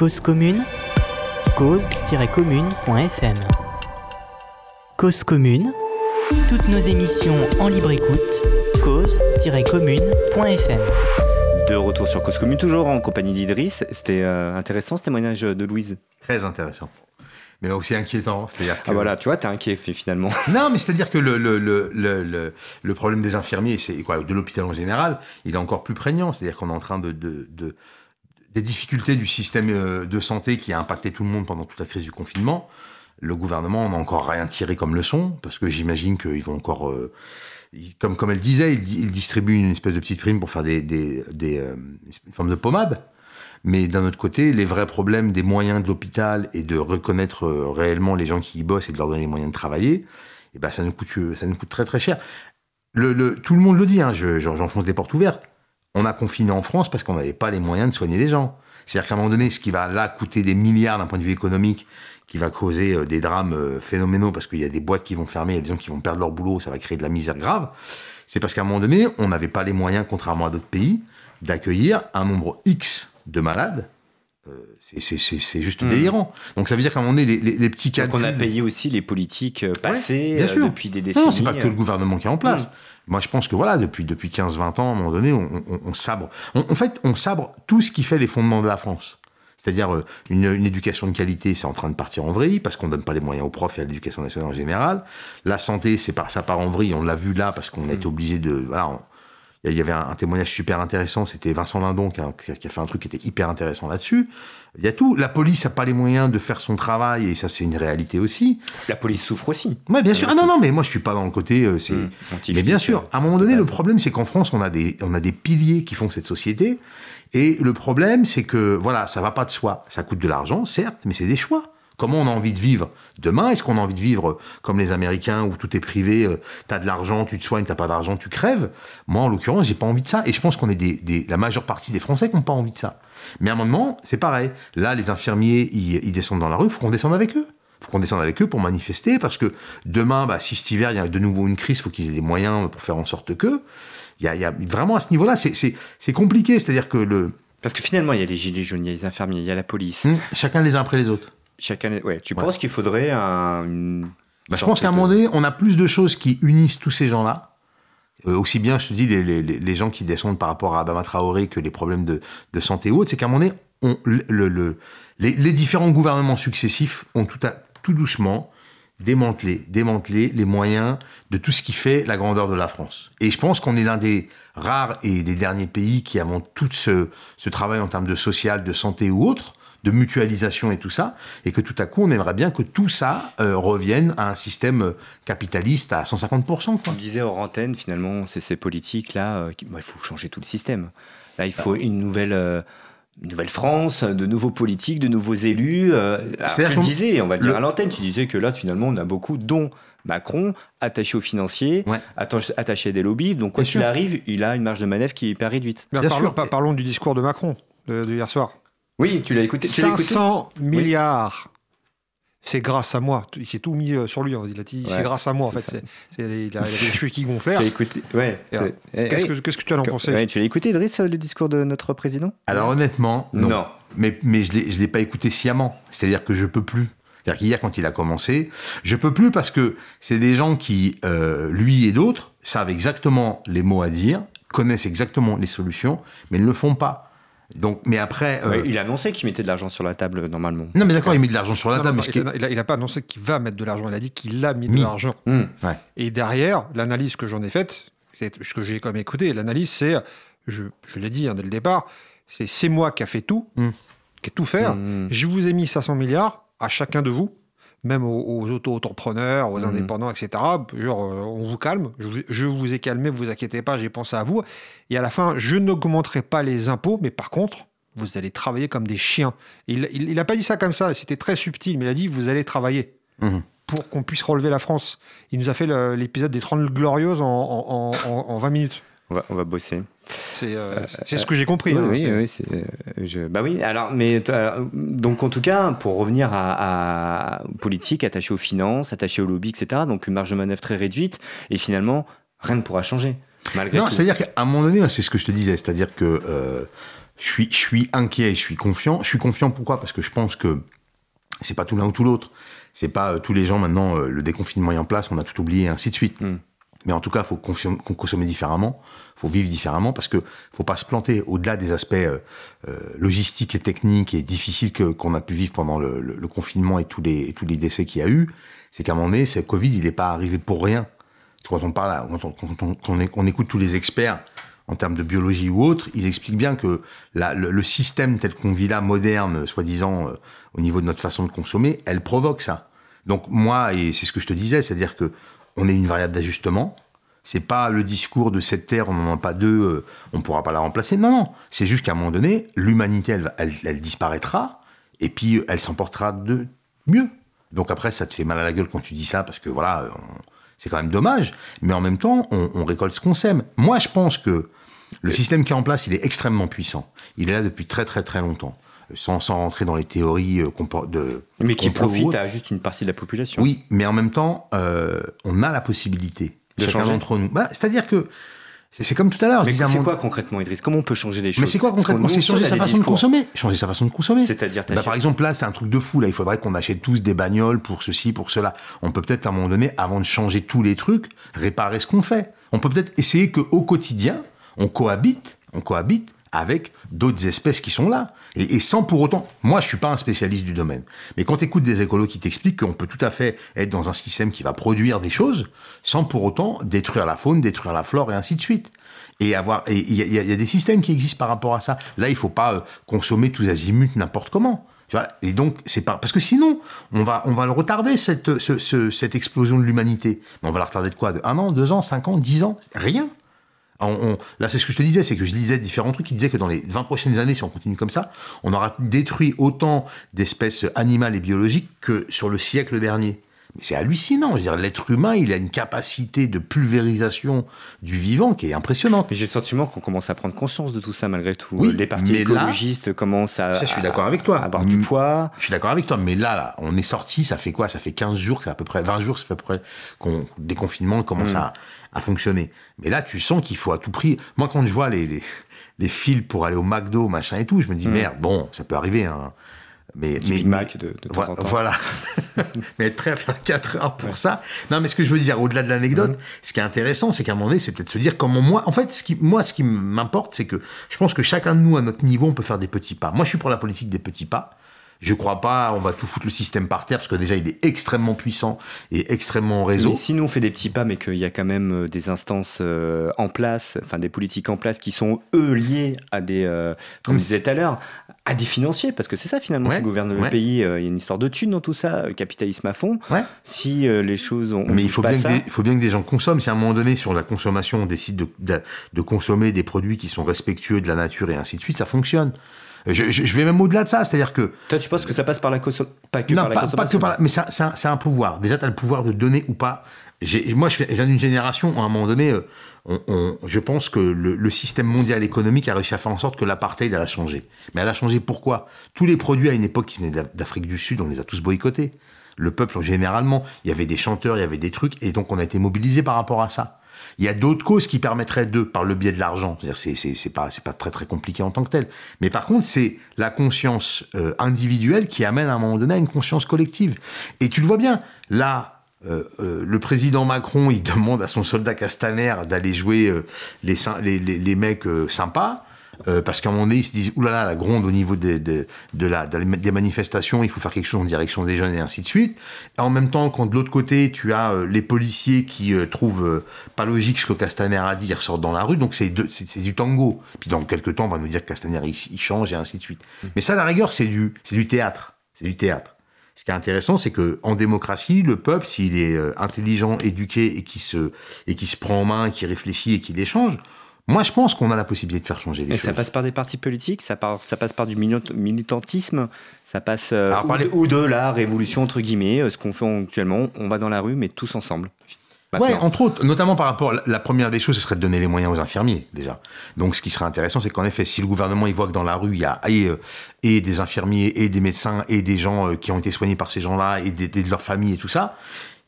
Cause commune, cause-commune.fm. Cause commune, toutes nos émissions en libre écoute, cause-commune.fm. De retour sur Cause commune, toujours en compagnie d'Idriss. C'était euh, intéressant ce témoignage de Louise. Très intéressant mais aussi inquiétant. C'est-à-dire ah, que... Ah voilà, tu vois, t'es inquiet finalement. Non, mais c'est-à-dire que le, le, le, le, problème des infirmiers, c'est quoi, de l'hôpital en général, il est encore plus prégnant. C'est-à-dire qu'on est en train de, de, de, des difficultés du système euh, de santé qui a impacté tout le monde pendant toute la crise du confinement. Le gouvernement n'a encore rien tiré comme leçon, parce que j'imagine qu'ils vont encore... Euh, comme, comme elle disait, ils, distribuent une espèce de petite prime pour faire des, des, euh, une forme de pommade. Mais d'un autre côté, les vrais problèmes des moyens de l'hôpital et de reconnaître réellement les gens qui y bossent et de leur donner les moyens de travailler, eh ben ça nous coûte, ça nous coûte très très cher. Tout le monde le dit, hein, j'enfonce des portes ouvertes on a confiné en France parce qu'on n'avait pas les moyens de soigner les gens. C'est-à-dire qu'à un moment donné, ce qui va là coûter des milliards d'un point de vue économique, qui va causer euh, des drames euh, phénoménaux parce qu'il y a des boîtes qui vont fermer, il y a des gens qui vont perdre leur boulot, ça va créer de la misère grave, c'est parce qu'à un moment donné, on n'avait pas les moyens, contrairement à d'autres pays, d'accueillir un nombre X de malades c'est juste hmm. délirant. Donc ça veut dire qu'à un moment donné, les, petits calculs... Donc on a payé aussi les politiques passées depuis des décennies. Non, c'est pas que le gouvernement qui est en place. Hmm. Moi, je pense que voilà, depuis, depuis 15-20 ans, à un moment donné, on, sabre. en fait, on sabre tout ce qui fait les fondements de la France. C'est-à-dire euh, une, éducation de qualité, c'est en train de partir en vrille parce qu'on donne pas les moyens aux profs et à l'éducation nationale en général. La santé, c'est par ça part en vrille. On l'a vu là parce qu'on a été obligé de. Voilà, il y avait un, témoignage super intéressant. C'était Vincent Lindon qui a, qui a, fait un truc qui était hyper intéressant là-dessus. Il y a tout. La police n'a pas les moyens de faire son travail, et ça, c'est une réalité aussi. La police souffre aussi. Oui, bien sûr. Ah non, non, mais moi, je suis pas dans le côté. Euh, c'est. Mmh, mais bien sûr, à un moment donné, le problème, c'est qu'en France, on a des, on a des piliers qui font cette société. Et le problème, c'est que, voilà, ça va pas de soi. Ça coûte de l'argent, certes, mais c'est des choix. Comment on a envie de vivre demain? Est-ce qu'on a envie de vivre comme les Américains où tout est privé, euh, tu as de l'argent, tu te soignes, t'as pas d'argent, tu crèves? Moi, en l'occurrence, j'ai pas envie de ça. Et je pense qu'on est des, la majeure partie des Français qui n'ont pas envie de ça. Mais à un moment, c'est pareil. Là, les infirmiers, ils, descendent dans la rue, il faut qu'on descende avec eux. Il faut qu'on descende avec eux pour manifester, parce que demain, bah, si cet hiver, il y a de nouveau une crise, il faut qu'ils aient des moyens pour faire en sorte que... Il y a, vraiment à ce niveau-là, c'est compliqué. C'est-à-dire que le... Parce que finalement, il y a les gilets jaunes, il y a les infirmiers, il y a la police. Hum, chacun les uns après les autres. Ouais, tu penses qu'il faudrait un. Bah, je pense qu'à un moment donné, on a plus de choses qui unissent tous ces gens-là. Euh, aussi bien, je te dis, les, les, les, gens qui descendent par rapport à Adama Traoré que les problèmes de, de santé ou autres, c'est qu'à un moment donné, on, le, le, les, les, différents gouvernements successifs ont tout, à, tout doucement démantelé, démantelé les moyens de tout ce qui fait la grandeur de la France. Et je pense qu'on est l'un des rares et des derniers pays qui avons tout ce, ce travail en termes de social, de santé ou autre, de mutualisation et tout ça, et que tout à coup, on aimerait bien que tout ça euh, revienne à un système euh, capitaliste à 150%. Quoi. disait hors antenne, finalement, c'est ces politiques-là, euh, bah, il faut changer tout le système. Là, il faut une nouvelle Nouvelle France, de nouveaux politiques, de nouveaux élus. tu disais, on va le dire à l'antenne, tu disais que là, finalement, on a beaucoup, dont Macron, attaché aux financiers, attaché à des lobbies. Donc, quoi qu'il arrive, il a une marge de manœuvre qui est hyper réduite. Bien parlons, sûr. parlons du discours de Macron de, hier soir. Oui, tu l'as écouté. 500 milliards c'est grâce à moi. Il s'est tout mis euh, sur lui. Hein. Il a dit, c'est grâce à moi, en fait. C'est, il, a, les cheveux qui gonflèrent. Écouté, ouais. Qu'est-ce, que, tu as en pensé? Tu l'as écouté, Idriss, le discours de notre président? Alors, honnêtement, non. Mais, mais je ne l'ai, pas écouté sciemment. C'est-à-dire que je peux plus. C'est-à-dire qu'hier, quand il a commencé, je peux plus parce que c'est des gens qui, euh, lui et d'autres, savent exactement les mots à dire, connaissent exactement les solutions, mais ne le font pas. Donc, mais après, euh, il a annoncé qu'il mettait de l'argent sur la table normalement. Non, mais d'accord, il met de l'argent sur la table. il n'a pas annoncé qu'il va mettre de l'argent. Il a dit qu'il a mis, de l'argent. Mmh. Et derrière, l'analyse que j'en ai faite, ce que j'ai comme écouté, l'analyse, c'est, je, je l'ai dit hein, dès le départ, c'est c'est moi qui a fait tout, mmh. qui a tout fait. Mmh. Je vous ai mis 500 milliards à chacun de vous même aux, auto-entrepreneurs, aux indépendants, etc. Genre, euh, on vous calme, je, vous ai calmé, vous inquiétez pas, j'ai pensé à vous. Et à la fin, je n'augmenterai pas les impôts, mais par contre, vous allez travailler comme des chiens. Il n'a pas dit ça comme ça, c'était très subtil, mais il a dit, vous allez travailler. Mmh. Pour qu'on puisse relever la France. Il nous a fait l'épisode des 30 Glorieuses en, en 20 minutes. On va, on va bosser. C'est euh, euh, ce que j'ai compris. Oui, hein, oui, oui je, bah oui. Alors, mais donc en tout cas, pour revenir à, politique, attaché aux finances, attaché au lobby, etc. Donc une marge de manœuvre très réduite, et finalement, rien ne pourra changer. Malgré non, c'est-à-dire qu'à un moment donné, c'est ce que je te disais, c'est-à-dire que euh, je suis, je suis inquiet, je suis confiant. Je suis confiant pourquoi? Parce que je pense que c'est pas tout l'un ou tout l'autre. C'est pas tous les gens maintenant, le déconfinement est en place, on a tout oublié, et ainsi de suite. Hmm. Mais en tout cas, il faut consommer différemment, il faut vivre différemment, parce que faut pas se planter. Au-delà des aspects euh, euh, logistiques et techniques et difficiles qu'on a pu vivre pendant le, confinement et tous les, tous les décès qu'il y a eu, c'est qu'à un moment donné, ce Covid, il n'est pas arrivé pour rien. Quand on parle, quand on, écoute tous les experts en termes de biologie ou autre, ils expliquent bien que le, système tel qu'on vit là, moderne, soi-disant, euh, au niveau de notre façon de consommer, elle provoque ça. Donc moi, et c'est ce que je te disais, c'est-à-dire que on est une variable d'ajustement. C'est pas le discours de cette terre, on n'en a pas deux, euh, on ne pourra pas la remplacer. Non, non. C'est juste qu'à un moment donné, l'humanité, elle, disparaîtra, et puis elle s'emportera de mieux. Donc après, ça te fait mal à la gueule quand tu dis ça, parce que voilà, c'est quand même dommage. Mais en même temps, on, on récolte ce qu'on sème. Moi, je pense que le système qui est en place, il est extrêmement puissant. Il est là depuis très très très longtemps sans, sans rentrer dans les théories euh, de. Mais qui profite à juste une partie de la population. Oui, mais en même temps, euh, on a la possibilité, de chacun d'entre nous. Bah, C'est-à-dire que. C'est comme tout à l'heure. Mais c'est quoi concrètement, Idriss? Comment on peut changer les choses? Mais c'est quoi concrètement C'est changer sa façon de consommer. Changer sa façon de consommer. C'est-à-dire, bah, par exemple, là, c'est un truc de fou. Là, il faudrait qu'on achète tous des bagnoles pour ceci, pour cela. On peut peut-être à un moment donné, avant de changer tous les trucs, réparer ce qu'on fait. On peut peut-être essayer que au quotidien, on cohabite, on cohabite avec d'autres espèces qui sont là. Et, sans pour autant, moi je suis pas un spécialiste du domaine, mais quand tu écoutes des écolos qui t'expliquent qu'on peut tout à fait être dans un système qui va produire des choses, sans pour autant détruire la faune, détruire la flore et ainsi de suite. Et avoir, il y, a des systèmes qui existent par rapport à ça. Là, il faut pas euh, consommer tous azimuts n'importe comment. Et donc, c'est pas parce que sinon, on va, on va le retarder cette, cette explosion de l'humanité. On va la retarder de quoi? De un an, deux ans, cinq ans, dix ans? Rien là, c'est ce que je te disais, c'est que je lisais différents trucs qui disaient que dans les 20 prochaines années, si on continue comme ça, on aura détruit autant d'espèces animales et biologiques que sur le siècle dernier. Mais c'est hallucinant. Je veux dire, l'être humain, il a une capacité de pulvérisation du vivant qui est impressionnante. Mais j'ai le sentiment qu'on commence à prendre conscience de tout ça malgré tout. Oui, les partis écologistes commencent à, ça, je suis d'accord avec toi. avoir du poids. Je suis d'accord avec toi, mais là, là, on est sorti, ça fait quoi? Ça fait 15 jours, c'est à peu près 20 jours, fait à peu près qu'on déconfinement commence mm. à, à fonctionner. Mais là, tu sens qu'il faut à tout prix. Moi, quand je vois les, les, les fils pour aller au McDo, machin et tout, je me dis, mm. merde, bon, ça peut arriver. Hein. Mais, mais, Mac de, de temps en temps. Voilà. mais être prêt à faire 4 heures pour ça. Non, mais ce que je veux dire, au-delà de l'anecdote, mm. ce qui est intéressant, c'est qu'à un moment donné, c'est peut-être se dire comment moi. En fait, ce qui, moi, ce qui m'importe, c'est que je pense que chacun de nous, à notre niveau, on peut faire des petits pas. Moi, je suis pour la politique des petits pas. Je crois pas, on va tout foutre le système par terre parce que déjà il est extrêmement puissant et extrêmement réseau. Mais si nous on fait des petits pas, mais qu'il y a quand même euh, des instances euh, en place, enfin des politiques en place qui sont eux liés à des, euh, comme je disais tout à l'heure, à des financiers, parce que c'est ça finalement qui gouverne le pays. Il y a une histoire de thunes dans tout ça, capitalisme à fond. Si les choses ont. Mais il faut, bien que des, faut bien que des gens consomment. Si à un moment donné, sur la consommation, on décide de, de, de consommer des produits qui sont respectueux de la nature et ainsi de suite, ça fonctionne. Je, vais même au-delà de ça, c'est-à-dire que... Toi, tu penses que ça passe par la, consommation pas que par la pas, que par la... Mais c'est un, pouvoir. Déjà, tu as le pouvoir de donner ou pas. Moi, je viens d'une génération où, à un moment donné, euh, je pense que le, système mondial économique a réussi à faire en sorte que l'apartheid, elle a changé. Mais elle a changé pourquoi? Tous les produits à une époque qui venaient d'Afrique du Sud, on les a tous boycottés. Le peuple, généralement, il y avait des chanteurs, il y avait des trucs, et donc on a été mobilisé par rapport à ça. Il y a d'autres causes qui permettraient de, par le biais de l'argent. C'est pas, très très compliqué en tant que tel. Mais par contre, c'est la conscience euh, individuelle qui amène à un moment donné à une conscience collective. Et tu le vois bien, là, euh, euh, le président Macron, il demande à son soldat Castaner d'aller jouer les, mecs sympas. Euh, parce qu'à un moment donné, ils se disent, oulala, la gronde au niveau des, de, la, des manifestations, il faut faire quelque chose en direction des jeunes et ainsi de suite. Et en même temps, quand de l'autre côté, tu as euh, les policiers qui euh, trouvent pas logique ce que Castaner a dit, ils ressortent dans la rue, donc c'est du tango. Puis dans quelques temps, on va nous dire que Castaner, il, change et ainsi de suite. Mmh. Mais ça, à la rigueur, c'est du, du théâtre. C'est du théâtre. Ce qui est intéressant, c'est que en démocratie, le peuple, s'il est intelligent, éduqué et qui se et qui se prend en main, qui réfléchit et qui échange, moi, je pense qu'on a la possibilité de faire changer les choses. Ça passe par des partis politiques, ça, ça passe par du militantisme, ça passe euh, ou, de, la révolution entre guillemets, euh, ce qu'on fait actuellement. On va dans la rue, mais tous ensemble. Oui, entre autres, notamment par rapport, la première des choses, ce serait de donner les moyens aux infirmiers, déjà. Donc, ce qui serait intéressant, c'est qu'en effet, si le gouvernement, il voit que dans la rue, il y a et, euh, des infirmiers, et des médecins, et des gens qui ont été soignés par ces gens-là, et, de leur famille, et tout ça,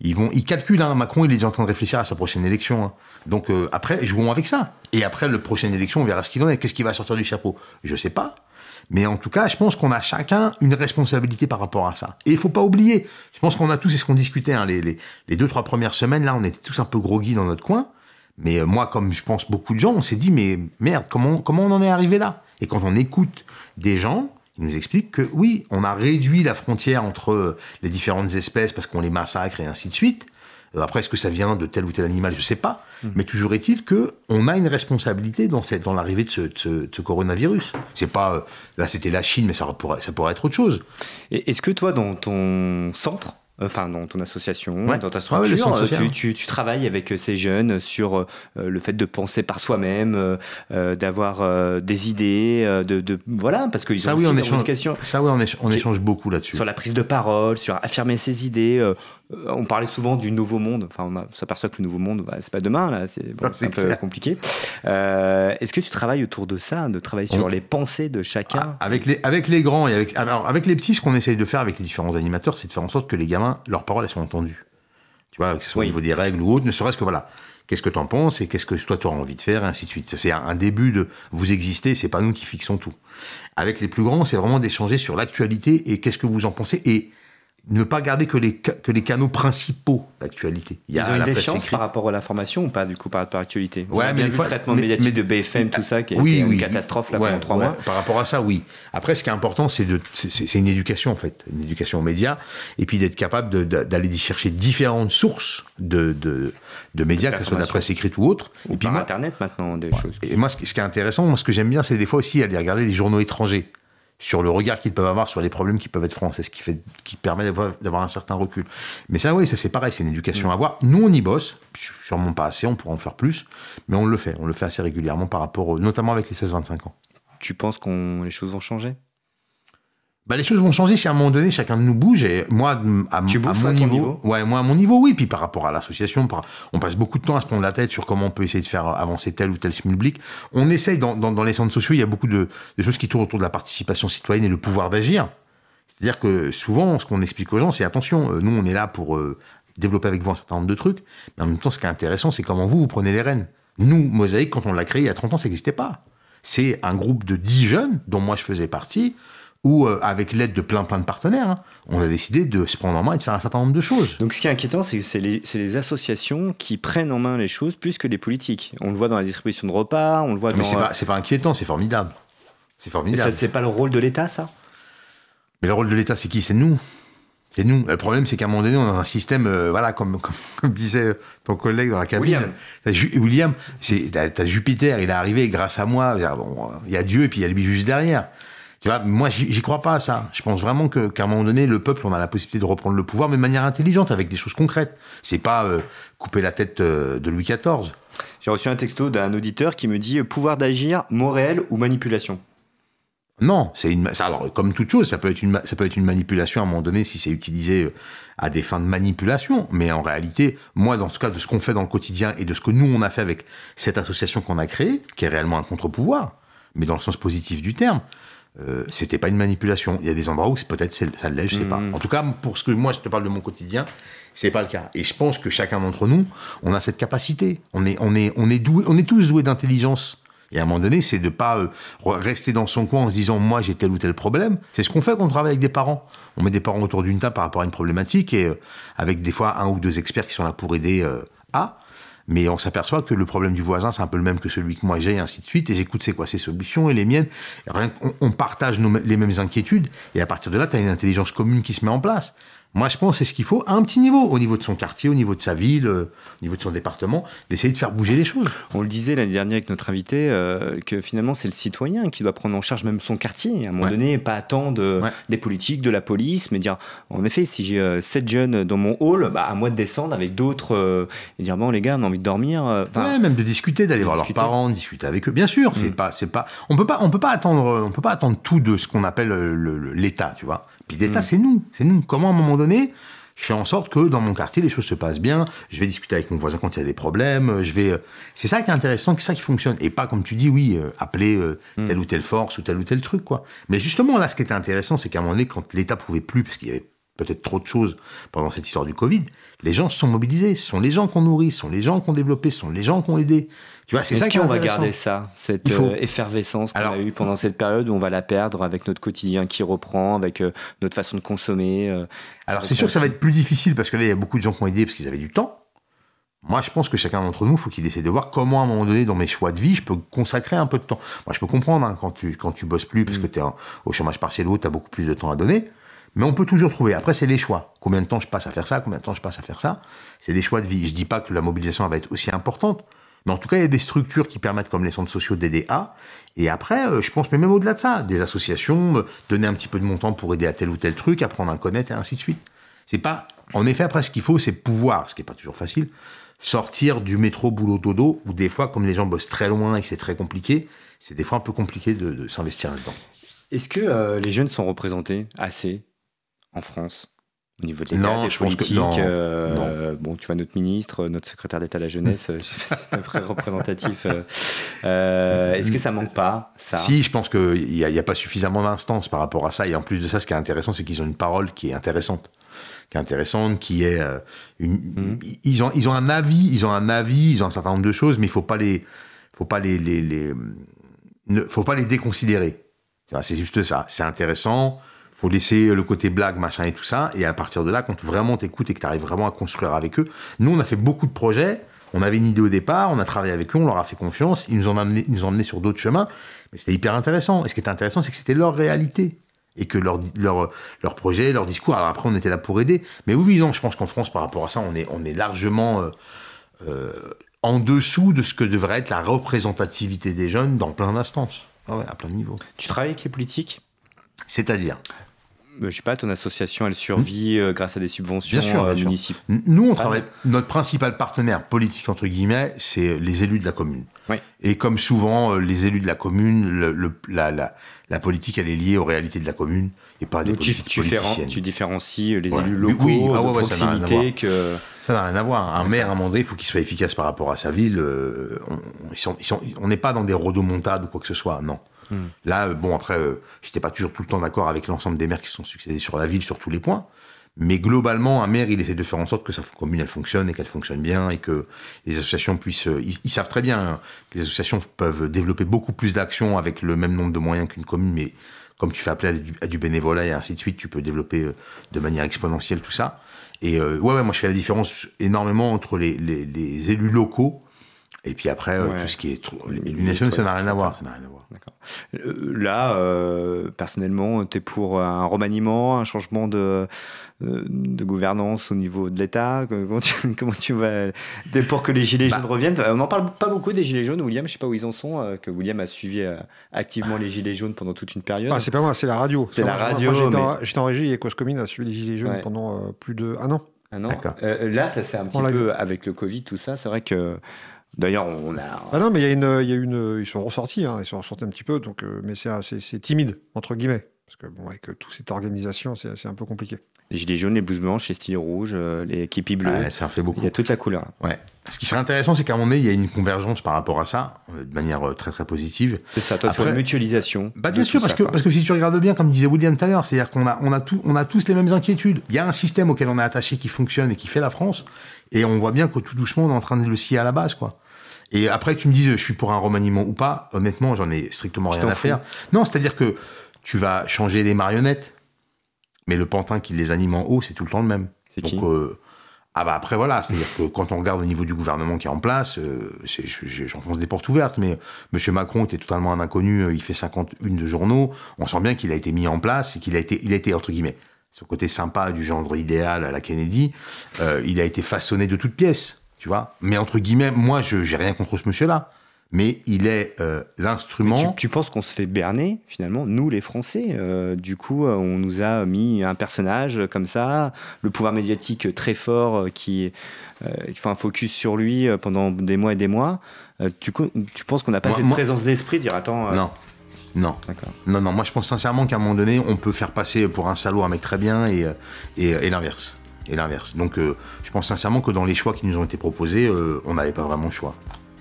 ils vont, ils calculent. Hein, Macron, il est en train de réfléchir à sa prochaine élection. Hein. Donc euh, après, jouons avec ça. Et après, la prochaine élection, on verra ce qu'il en est. Qu'est-ce qui va sortir du chapeau? Je sais pas. Mais en tout cas, je pense qu'on a chacun une responsabilité par rapport à ça. Et il faut pas oublier. Je pense qu'on a tous, c'est ce qu'on discutait hein, les, les, deux trois premières semaines là, on était tous un peu groggy dans notre coin. Mais euh, moi, comme je pense beaucoup de gens, on s'est dit mais merde, comment comment on en est arrivé là? Et quand on écoute des gens il nous explique que oui, on a réduit la frontière entre les différentes espèces parce qu'on les massacre et ainsi de suite. Euh, après, est-ce que ça vient de tel ou tel animal Je ne sais pas. Mmh. Mais toujours est-il que on a une responsabilité dans, cette, dans l'arrivée de ce, de ce, coronavirus. C'est pas euh, là, c'était la Chine, mais ça pourrait, ça pourrait être autre chose. est-ce que toi, dans ton centre, enfin dans ton association, dans ta structure, tu, tu, travailles avec ces jeunes sur euh, le fait de penser par soi-même, euh, d'avoir des idées, de, de, voilà, parce qu'ils ont oui, on échange, Ça oui, on, échange, on échange beaucoup là-dessus. Sur la prise de parole, sur affirmer ses idées. On parlait souvent du nouveau monde. Enfin, on, s'aperçoit que le nouveau monde, bah, c'est pas demain là, c'est bon, un peu compliqué. Est-ce que tu travailles autour de ça, de travailler sur les pensées de chacun? Ah, Avec les avec les grands et avec alors, avec les petits, ce qu'on essaye de faire avec les différents animateurs, c'est de faire en sorte que les gamins leurs paroles, elles sont entendues. Tu vois, que ce soit au niveau des règles ou autre, ne serait-ce que voilà. Qu'est-ce que tu en penses et qu'est-ce que toi tu auras envie de faire, et ainsi de suite. C'est un début de vous existez, c'est pas nous qui fixons tout. Avec les plus grands, c'est vraiment d'échanger sur l'actualité et qu'est-ce que vous en pensez. Et ne pas garder que les, que les canaux principaux d'actualité. Il y a Ils ont par rapport à l'information ou pas, du coup, par rapport à l'actualité? Ouais, mais le traitement médiatique de BFM, tout ça, qui a été une catastrophe là, pendant trois mois. Par rapport à ça, oui. Après, ce qui est important, c'est une éducation, en fait, une éducation aux médias, et puis d'être capable d'aller chercher différentes sources de, de, de médias, que ce soit de la presse écrite ou autre. Ou et puis par Internet, maintenant, des choses. Et moi, ce qui est intéressant, moi, ce que j'aime bien, c'est des fois aussi aller regarder des journaux étrangers sur le regard qu'ils peuvent avoir sur les problèmes qui peuvent être français, ce qui, fait, qui permet d'avoir un certain recul. Mais ça, oui, ça c'est pareil, c'est une éducation à avoir. Nous, on y bosse, sûrement pas assez, on pourra en faire plus, mais on le fait, on le fait assez régulièrement par rapport, notamment avec les 16-25 ans. Tu penses que les choses vont changer? Bah, les choses vont changer si à un moment donné chacun de nous bouge et moi à, tu à mon niveau, ouais moi à mon niveau oui. Puis par rapport à l'association on passe beaucoup de temps à se prendre la tête sur comment on peut essayer de faire avancer tel ou tel schmilblick on essaye dans, dans, les centres sociaux il y a beaucoup de, choses qui tournent autour de la participation citoyenne et le pouvoir d'agir. C'est-à-dire que souvent ce qu'on explique aux gens c'est attention euh, nous on est là pour euh, développer avec vous un certain nombre de trucs. Mais en même temps ce qui est intéressant c'est comment vous vous prenez les rênes. Nous Mosaïque quand on l'a créé il y a 30 ans ça n'existait pas. C'est un groupe de 10 jeunes dont moi je faisais partie où, euh, avec l'aide de plein plein de partenaires, hein, on a décidé de se prendre en main et de faire un certain nombre de choses. Donc ce qui est inquiétant, c'est que c'est les, les, associations qui prennent en main les choses plus que les politiques. On le voit dans la distribution de repas, on le voit Mais c'est pas, pas, inquiétant, c'est formidable. C'est formidable. Mais ça, c'est pas le rôle de l'État, ça? Mais le rôle de l'État, c'est qui? C'est nous. C'est nous. Le problème, c'est qu'à un moment donné, on a un système, euh, voilà, comme, comme, disait ton collègue dans la cabine. William, William t'as Jupiter, il est arrivé grâce à moi. Il y a Dieu et puis il y a lui juste derrière. Tu vois, moi, j'y crois pas à ça. Je pense vraiment qu'à un moment donné, le peuple, on a la possibilité de reprendre le pouvoir, mais de manière intelligente, avec des choses concrètes. C'est pas euh, couper la tête euh, de Louis XIV. J'ai reçu un texto d'un auditeur qui me dit euh, pouvoir d'agir, mot réel ou manipulation? Non, c'est une. Alors, comme toute chose, ça peut être une, ça peut être une manipulation à un moment donné si c'est utilisé à des fins de manipulation. Mais en réalité, moi, dans ce cas de ce qu'on fait dans le quotidien et de ce que nous on a fait avec cette association qu'on a créée, qui est réellement un contre-pouvoir, mais dans le sens positif du terme, euh, c'était pas une manipulation. Il y a des endroits où peut-être ça l'est, je sais pas. Mmh. En tout cas, pour ce que moi je te parle de mon quotidien, c'est pas le cas. Et je pense que chacun d'entre nous, on a cette capacité. On est, on est, on est doué, on est tous doués d'intelligence. Et à un moment donné, c'est de pas euh, rester dans son coin en se disant moi j'ai tel ou tel problème. C'est ce qu'on fait quand on travaille avec des parents. On met des parents autour d'une table par rapport à une problématique et euh, avec des fois un ou deux experts qui sont là pour aider à. Mais on s'aperçoit que le problème du voisin, c'est un peu le même que celui que moi j'ai, et ainsi de suite. Et j'écoute c'est quoi ses solutions et les miennes. on, on, partage les mêmes inquiétudes. Et à partir de là, tu as une intelligence commune qui se met en place. Moi, je pense c'est ce qu'il faut à un petit niveau, au niveau de son quartier, au niveau de sa ville, euh, au niveau de son département, d'essayer de faire bouger les choses. On le disait l'année dernière avec notre invité, euh, que finalement, c'est le citoyen qui doit prendre en charge même son quartier. À un moment donné, pas attendre des politiques, de la police, mais dire, en effet, si j'ai euh, sept jeunes dans mon hall, bah, à moi de descendre avec d'autres et dire, bon, les gars, on a envie de dormir. ouais, même de discuter, d'aller voir leurs parents, de discuter avec eux. Bien sûr, c'est mm. pas, c'est pas, on peut pas, on peut pas attendre, on peut pas attendre tout de ce qu'on appelle l'État, tu vois. Puis l'État, c'est nous. C'est nous. Comment, à un moment donné, je fais en sorte que dans mon quartier, les choses se passent bien. Je vais discuter avec mon voisin quand il y a des problèmes. Je vais. Euh, c'est ça qui est intéressant, c'est ça qui fonctionne. Et pas comme tu dis, oui, euh, appeler euh, mm. telle ou telle force ou tel ou tel truc, quoi. Mais justement, là, ce qui était intéressant, c'est qu'à un moment donné, quand l'État pouvait plus, parce qu'il y avait peut-être trop de choses pendant cette histoire du Covid, les gens se sont mobilisés. Ce sont les gens qu'on nourrit, ce sont les gens qu'on développé, ce sont les gens qu'on aidé. Tu vois, c'est ça qu'on va garder ça, cette euh, effervescence qu'on a eue pendant cette période où on va la perdre avec notre quotidien qui reprend, avec euh, notre façon de consommer. Euh, Alors c'est sûr que ça va être plus difficile parce que là, il y a beaucoup de gens qui ont aidé parce qu'ils avaient du temps. Moi, je pense que chacun d'entre nous, il faut qu'il essaie de voir comment, à un moment donné, dans mes choix de vie, je peux consacrer un peu de temps. Moi, je peux comprendre hein, quand tu quand tu bosses plus parce mm. que tu es au chômage partiel ou tu as beaucoup plus de temps à donner. Mais on peut toujours trouver. Après, c'est les choix. Combien de temps je passe à faire ça Combien de temps je passe à faire ça C'est des choix de vie. Je dis pas que la mobilisation va être aussi importante. Mais en tout cas, il y a des structures qui permettent, comme les centres sociaux, à. Et après, euh, je pense, mais même au-delà de ça, des associations, euh, donner un petit peu de montant pour aider à tel ou tel truc, apprendre à connaître, et ainsi de suite. C'est pas. En effet, après, ce qu'il faut, c'est pouvoir, ce qui n'est pas toujours facile, sortir du métro boulot dodo, où des fois, comme les gens bossent très loin et que c'est très compliqué, c'est des fois un peu compliqué de, s'investir là-dedans. Est-ce que euh, les jeunes sont représentés assez? En France au niveau de l'État, non, des politiques. Euh, bon, tu vois, notre ministre, notre secrétaire d'État à la jeunesse, c'est un vrai représentatif. Euh, euh, est-ce que ça manque pas ça? Si, je pense qu'il n'y a, a, pas suffisamment d'instances par rapport à ça. Et en plus de ça, ce qui est intéressant, c'est qu'ils ont une parole qui est intéressante qui est intéressante, qui est une, mmh. ils ont ils ont un avis, ils ont un avis, ils ont un certain nombre de choses, mais il faut pas les faut pas les, les, les ne, faut pas les déconsidérer. C'est juste ça. C'est intéressant faut laisser le côté blague, machin et tout ça. Et à partir de là, quand vraiment t'écoutes et que tu arrives vraiment à construire avec eux, nous, on a fait beaucoup de projets. On avait une idée au départ, on a travaillé avec eux, on leur a fait confiance, ils nous ont amené, ils nous ont emmenés sur d'autres chemins. Mais c'était hyper intéressant. Et ce qui était intéressant, c'est que c'était leur réalité. Et que leur, leur, leur projet, leur discours, alors après, on était là pour aider. Mais oui, non, je pense qu'en France, par rapport à ça, on est, on est largement euh, euh, en dessous de ce que devrait être la représentativité des jeunes dans plein d'instances. Ah ouais, à plein de niveaux. Tu travailles avec les politiques? C'est-à-dire? Je sais pas, ton association, elle survit euh, grâce à des subventions euh, municipales Nous, on travaille. Notre principal partenaire politique, entre guillemets, c'est les élus de la commune. Et comme souvent, les élus de la commune, le, la, la, la, politique, elle est liée aux réalités de la commune et pas des politiques tu, tu différencies les élus locaux oui, ah, de proximité que... Ça n'a rien à voir. Un maire, à un moment donné, il faut qu'il soit efficace par rapport à sa ville. on n'est pas dans des rodomontades ou quoi que ce soit, non. Hmm. Là, euh, bon, après, euh, j'étais pas toujours tout le temps d'accord avec l'ensemble des maires qui sont succédés sur la ville sur tous les points. Mais globalement, un maire, il essaie de faire en sorte que sa commune, elle fonctionne et qu'elle fonctionne bien et que les associations puissent. Euh, ils, savent très bien hein, que les associations peuvent développer beaucoup plus d'actions avec le même nombre de moyens qu'une commune, mais comme tu fais appel à du, bénévolat et ainsi de suite, tu peux développer de manière exponentielle tout ça. Et ouais, ouais, moi je fais la différence énormément entre les élus locaux et puis après, euh, tout ce qui est l'illumination, ça n'a rien à voir. Ça n'a rien à voir. Euh, là, euh, personnellement, tu es pour un remaniement, un changement de, de gouvernance au niveau de l'État? Comment tu, comment tu vas pour que les gilets bah. jaunes reviennent? On n'en parle pas beaucoup des gilets jaunes, William. Je sais pas où ils en sont. que William a suivi activement les gilets jaunes pendant toute une période. Ah, c'est pas moi, c'est la radio. C'est la radio. J'étais en, régie et Coscomine a suivi les gilets jaunes pendant plus de un an. Un an. là, ça c'est un petit peu avec le Covid, tout ça. C'est vrai que D'ailleurs, on a. Ah non, mais il y a une, il y a une, ils sont ressortis, hein, ils sont ressortis un petit peu, donc, mais c'est timide entre guillemets, parce que bon, avec toute cette organisation, c'est un peu compliqué. Les gilets jaunes, les blouses blanches, les styles rouges, euh, les képis bleus. Ouais, ça fait beaucoup. Il y a toute la couleur. Ouais. Ce qui serait intéressant, c'est qu'à un moment donné, il y a une convergence par rapport à ça, euh, de manière euh, très très positive. C'est ça, toi, Après, tu mutualisation. Bah, bien sûr, parce, que, parce que si tu regardes bien, comme disait William tout à l'heure, c'est-à-dire qu'on a, on a, tout, on a tous les mêmes inquiétudes. Il y a un système auquel on est attaché qui fonctionne et qui fait la France, et on voit bien que tout doucement, on est en train de le scier à la base, quoi. Et après, tu me dises, je suis pour un remaniement ou pas, honnêtement, j'en ai strictement rien à faire. Non, c'est-à-dire que tu vas changer les marionnettes, mais le pantin qui les anime en haut, c'est tout le temps le même. C'est qui? euh, ah bah après voilà, c'est-à-dire que quand on regarde au niveau du gouvernement qui est en place, euh, j'enfonce des portes ouvertes, mais M. Macron était totalement un inconnu, euh, il fait 51 de journaux, on sent bien qu'il a été mis en place et qu'il a été, il a été entre guillemets, ce côté sympa du gendre idéal à la Kennedy, il a été façonné de toutes pièces, tu vois. Mais entre guillemets, moi je j'ai rien contre ce monsieur-là mais il est euh, l'instrument. Tu, penses qu'on se fait berner finalement, nous les Français euh, Du coup, euh, on nous a mis un personnage comme ça, le pouvoir médiatique très fort qui, fait un focus sur lui pendant des mois et des mois. Tu, tu, penses qu'on n'a pas cette présence d'esprit dire attends. Non. Non. Non, non. Moi, je pense sincèrement qu'à un moment donné, on peut faire passer pour un salaud un mec très bien et, et, l'inverse. Et l'inverse. Donc, je pense sincèrement que dans les choix qui nous ont été proposés, on n'avait pas vraiment le choix.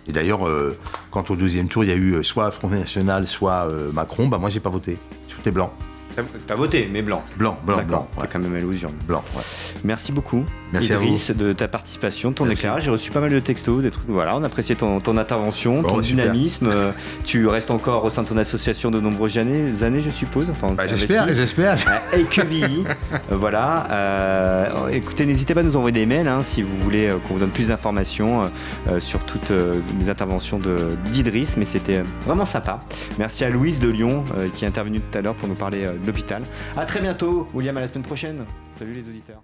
Et d'ailleurs, euh, quand au deuxième tour, il y a eu euh, soit Front National, soit euh, Macron, bah moi j'ai pas voté. J'ai blanc. T'as voté, mais blanc. Blanc, blanc, blanc. T'as quand même allusion. Blanc, ouais. Merci beaucoup, Merci Idriss, de ta participation, ton éclairage. J'ai reçu pas mal de textos, des trucs. Voilà, on appréciait ton, ton intervention, ton dynamisme. Euh, tu restes encore au sein de ton association de nombreuses années, années je suppose. Enfin, bah, j'espère, j'espère. Et QBI. voilà. Euh, écoutez, n'hésitez pas à nous envoyer des mails hein, si vous voulez euh, qu'on vous donne plus d'informations sur toutes les interventions d'Idriss, mais c'était vraiment sympa. Merci à Louise de Lyon qui est intervenue tout à l'heure pour nous parler l'hôpital. À très bientôt, William, à la semaine prochaine. Salut les auditeurs.